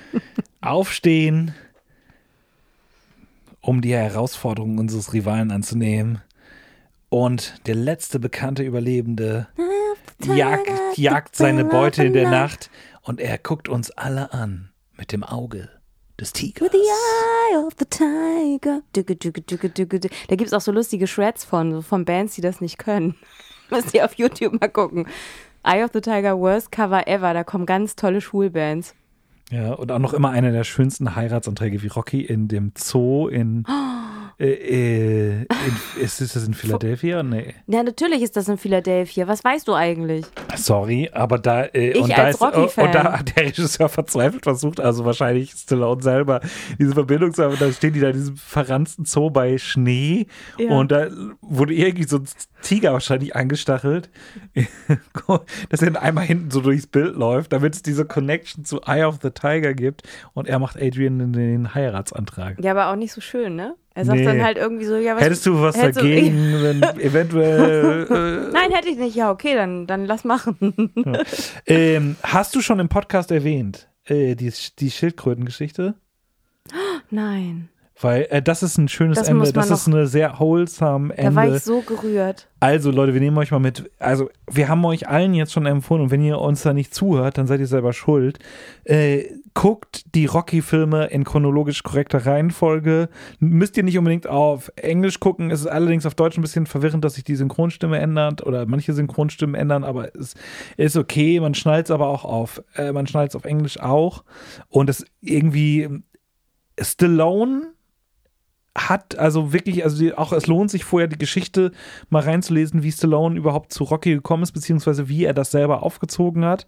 [SPEAKER 2] Aufstehen, um die Herausforderung unseres Rivalen anzunehmen. Und der letzte bekannte Überlebende jagt, jagt seine Beute in der Nacht und er guckt uns alle an mit dem Auge des Tigers.
[SPEAKER 1] The Eye of the Tiger. Dücke, dücke, dücke, dücke. Da gibt es auch so lustige Shreds von, von Bands, die das nicht können. Müsst ihr auf YouTube mal gucken. Eye of the Tiger, worst cover ever. Da kommen ganz tolle Schulbands.
[SPEAKER 2] Ja, und auch noch immer einer der schönsten Heiratsanträge wie Rocky in dem Zoo in. Äh, äh, in ist, ist das in Philadelphia? Nee.
[SPEAKER 1] Ja, natürlich ist das in Philadelphia. Was weißt du eigentlich?
[SPEAKER 2] Sorry, aber da, äh,
[SPEAKER 1] Ich
[SPEAKER 2] und, da
[SPEAKER 1] als
[SPEAKER 2] ist,
[SPEAKER 1] Rocky-Fan.
[SPEAKER 2] und da hat der Regisseur verzweifelt versucht, also wahrscheinlich Stallone selber diese Verbindung zu haben. Da stehen die da in diesem verranzten Zoo bei Schnee
[SPEAKER 1] Ja.
[SPEAKER 2] und da wurde irgendwie so ein Tiger wahrscheinlich angestachelt, dass er dann einmal hinten so durchs Bild läuft, damit es diese Connection zu Eye of the Tiger gibt und er macht Adrian den, den Heiratsantrag.
[SPEAKER 1] Ja, aber auch nicht so schön, ne? Er sagt
[SPEAKER 2] Nee.
[SPEAKER 1] dann halt irgendwie so, ja, was.
[SPEAKER 2] Hättest du was
[SPEAKER 1] hättest du-
[SPEAKER 2] dagegen, wenn eventuell äh,
[SPEAKER 1] Nein, hätte ich nicht. Ja, okay, dann, dann lass machen.
[SPEAKER 2] Ähm, hast du schon im Podcast erwähnt, äh, die, die Schildkrötengeschichte?
[SPEAKER 1] Nein.
[SPEAKER 2] Weil äh, das ist ein schönes
[SPEAKER 1] Das
[SPEAKER 2] Ende. Das ist eine sehr wholesome
[SPEAKER 1] Da war
[SPEAKER 2] Ende.
[SPEAKER 1] ich so gerührt.
[SPEAKER 2] Also Leute, wir nehmen euch mal mit. Also wir haben euch allen jetzt schon empfohlen und wenn ihr uns da nicht zuhört, dann seid ihr selber schuld. Äh, guckt die Rocky-Filme in chronologisch korrekter Reihenfolge. Müsst ihr nicht unbedingt auf Englisch gucken. Es ist allerdings auf Deutsch ein bisschen verwirrend, dass sich die Synchronstimme ändert oder manche Synchronstimmen ändern, aber es ist okay. Man schnallt es aber auch auf. Äh, man schnallt es auf Englisch auch. Und es irgendwie Stallone hat also wirklich, also die, auch es lohnt sich vorher die Geschichte mal reinzulesen, wie Stallone überhaupt zu Rocky gekommen ist, beziehungsweise wie er das selber aufgezogen hat.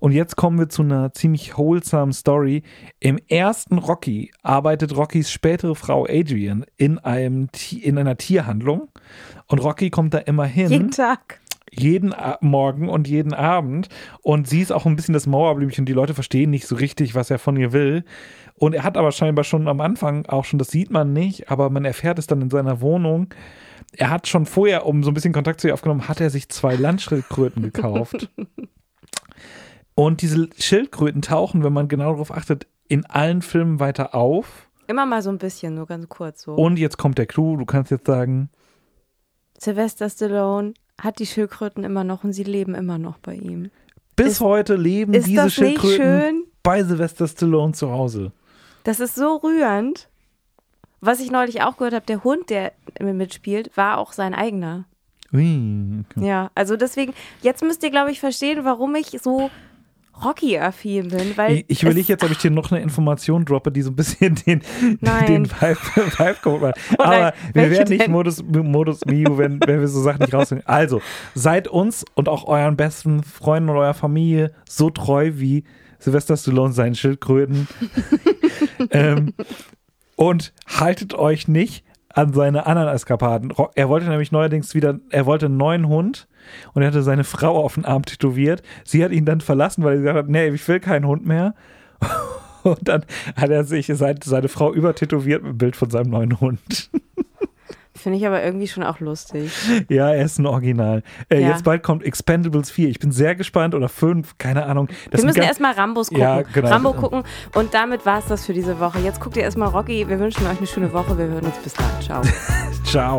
[SPEAKER 2] Und jetzt kommen wir zu einer ziemlich wholesome Story. Im ersten Rocky arbeitet Rockys spätere Frau Adrian in einem in einer Tierhandlung und Rocky kommt da immer hin
[SPEAKER 1] Jeden Tag.
[SPEAKER 2] jeden Morgen und jeden Abend. Und sie ist auch ein bisschen das Mauerblümchen. Die Leute verstehen nicht so richtig, was er von ihr will. Und er hat aber scheinbar schon am Anfang auch schon, das sieht man nicht, aber man erfährt es dann in seiner Wohnung. Er hat schon vorher, um so ein bisschen Kontakt zu ihr aufgenommen, hat er sich zwei Landschildkröten gekauft. Und diese Schildkröten tauchen, wenn man genau darauf achtet, in allen Filmen weiter auf.
[SPEAKER 1] Immer mal so ein bisschen, nur ganz kurz so.
[SPEAKER 2] Und jetzt kommt der Clou, du kannst jetzt sagen,
[SPEAKER 1] Sylvester Stallone hat die Schildkröten immer noch und sie leben immer noch bei ihm.
[SPEAKER 2] bis
[SPEAKER 1] Ist-
[SPEAKER 2] heute leben diese Schildkröten
[SPEAKER 1] schön?
[SPEAKER 2] bei Sylvester Stallone zu Hause.
[SPEAKER 1] Das ist so rührend. Was ich neulich auch gehört habe, der Hund, der mitspielt, war auch sein eigener.
[SPEAKER 2] Ui, okay.
[SPEAKER 1] Ja, also deswegen, jetzt müsst ihr, glaube ich, verstehen, warum ich so Rocky-affin bin, weil
[SPEAKER 2] Ich, ich überlege jetzt, ob ich dir noch eine Information droppe, die so ein bisschen den,
[SPEAKER 1] Nein.
[SPEAKER 2] den Vibe, Vibe kommt. Aber
[SPEAKER 1] nein,
[SPEAKER 2] wir werden nicht
[SPEAKER 1] denn?
[SPEAKER 2] Modus, Modus Miu, wenn, wenn wir so Sachen nicht rausfinden. Also, seid uns und auch euren besten Freunden und eurer Familie so treu wie Sylvester Stallone seinen Schildkröten. ähm, und haltet euch nicht an seine anderen Eskapaden. Er wollte nämlich neuerdings wieder, er wollte einen neuen Hund und er hatte seine Frau auf den Arm tätowiert. Sie hat ihn dann verlassen, weil sie gesagt hat, nee, ich will keinen Hund mehr. Und dann hat er sich seine, seine Frau übertätowiert mit einem Bild von seinem neuen Hund.
[SPEAKER 1] Finde ich aber irgendwie schon auch lustig.
[SPEAKER 2] Ja, er ist ein Original. Äh,
[SPEAKER 1] Ja.
[SPEAKER 2] Jetzt bald kommt Expendables 4. Ich bin sehr gespannt. Oder 5, keine Ahnung. Das
[SPEAKER 1] wir müssen erstmal Rambos gucken.
[SPEAKER 2] Ja, genau.
[SPEAKER 1] Rambo gucken und damit war es das für diese Woche. Jetzt guckt ihr erstmal Rocky. Wir wünschen euch eine schöne Woche. Wir hören uns bis dann. Ciao.
[SPEAKER 2] Ciao.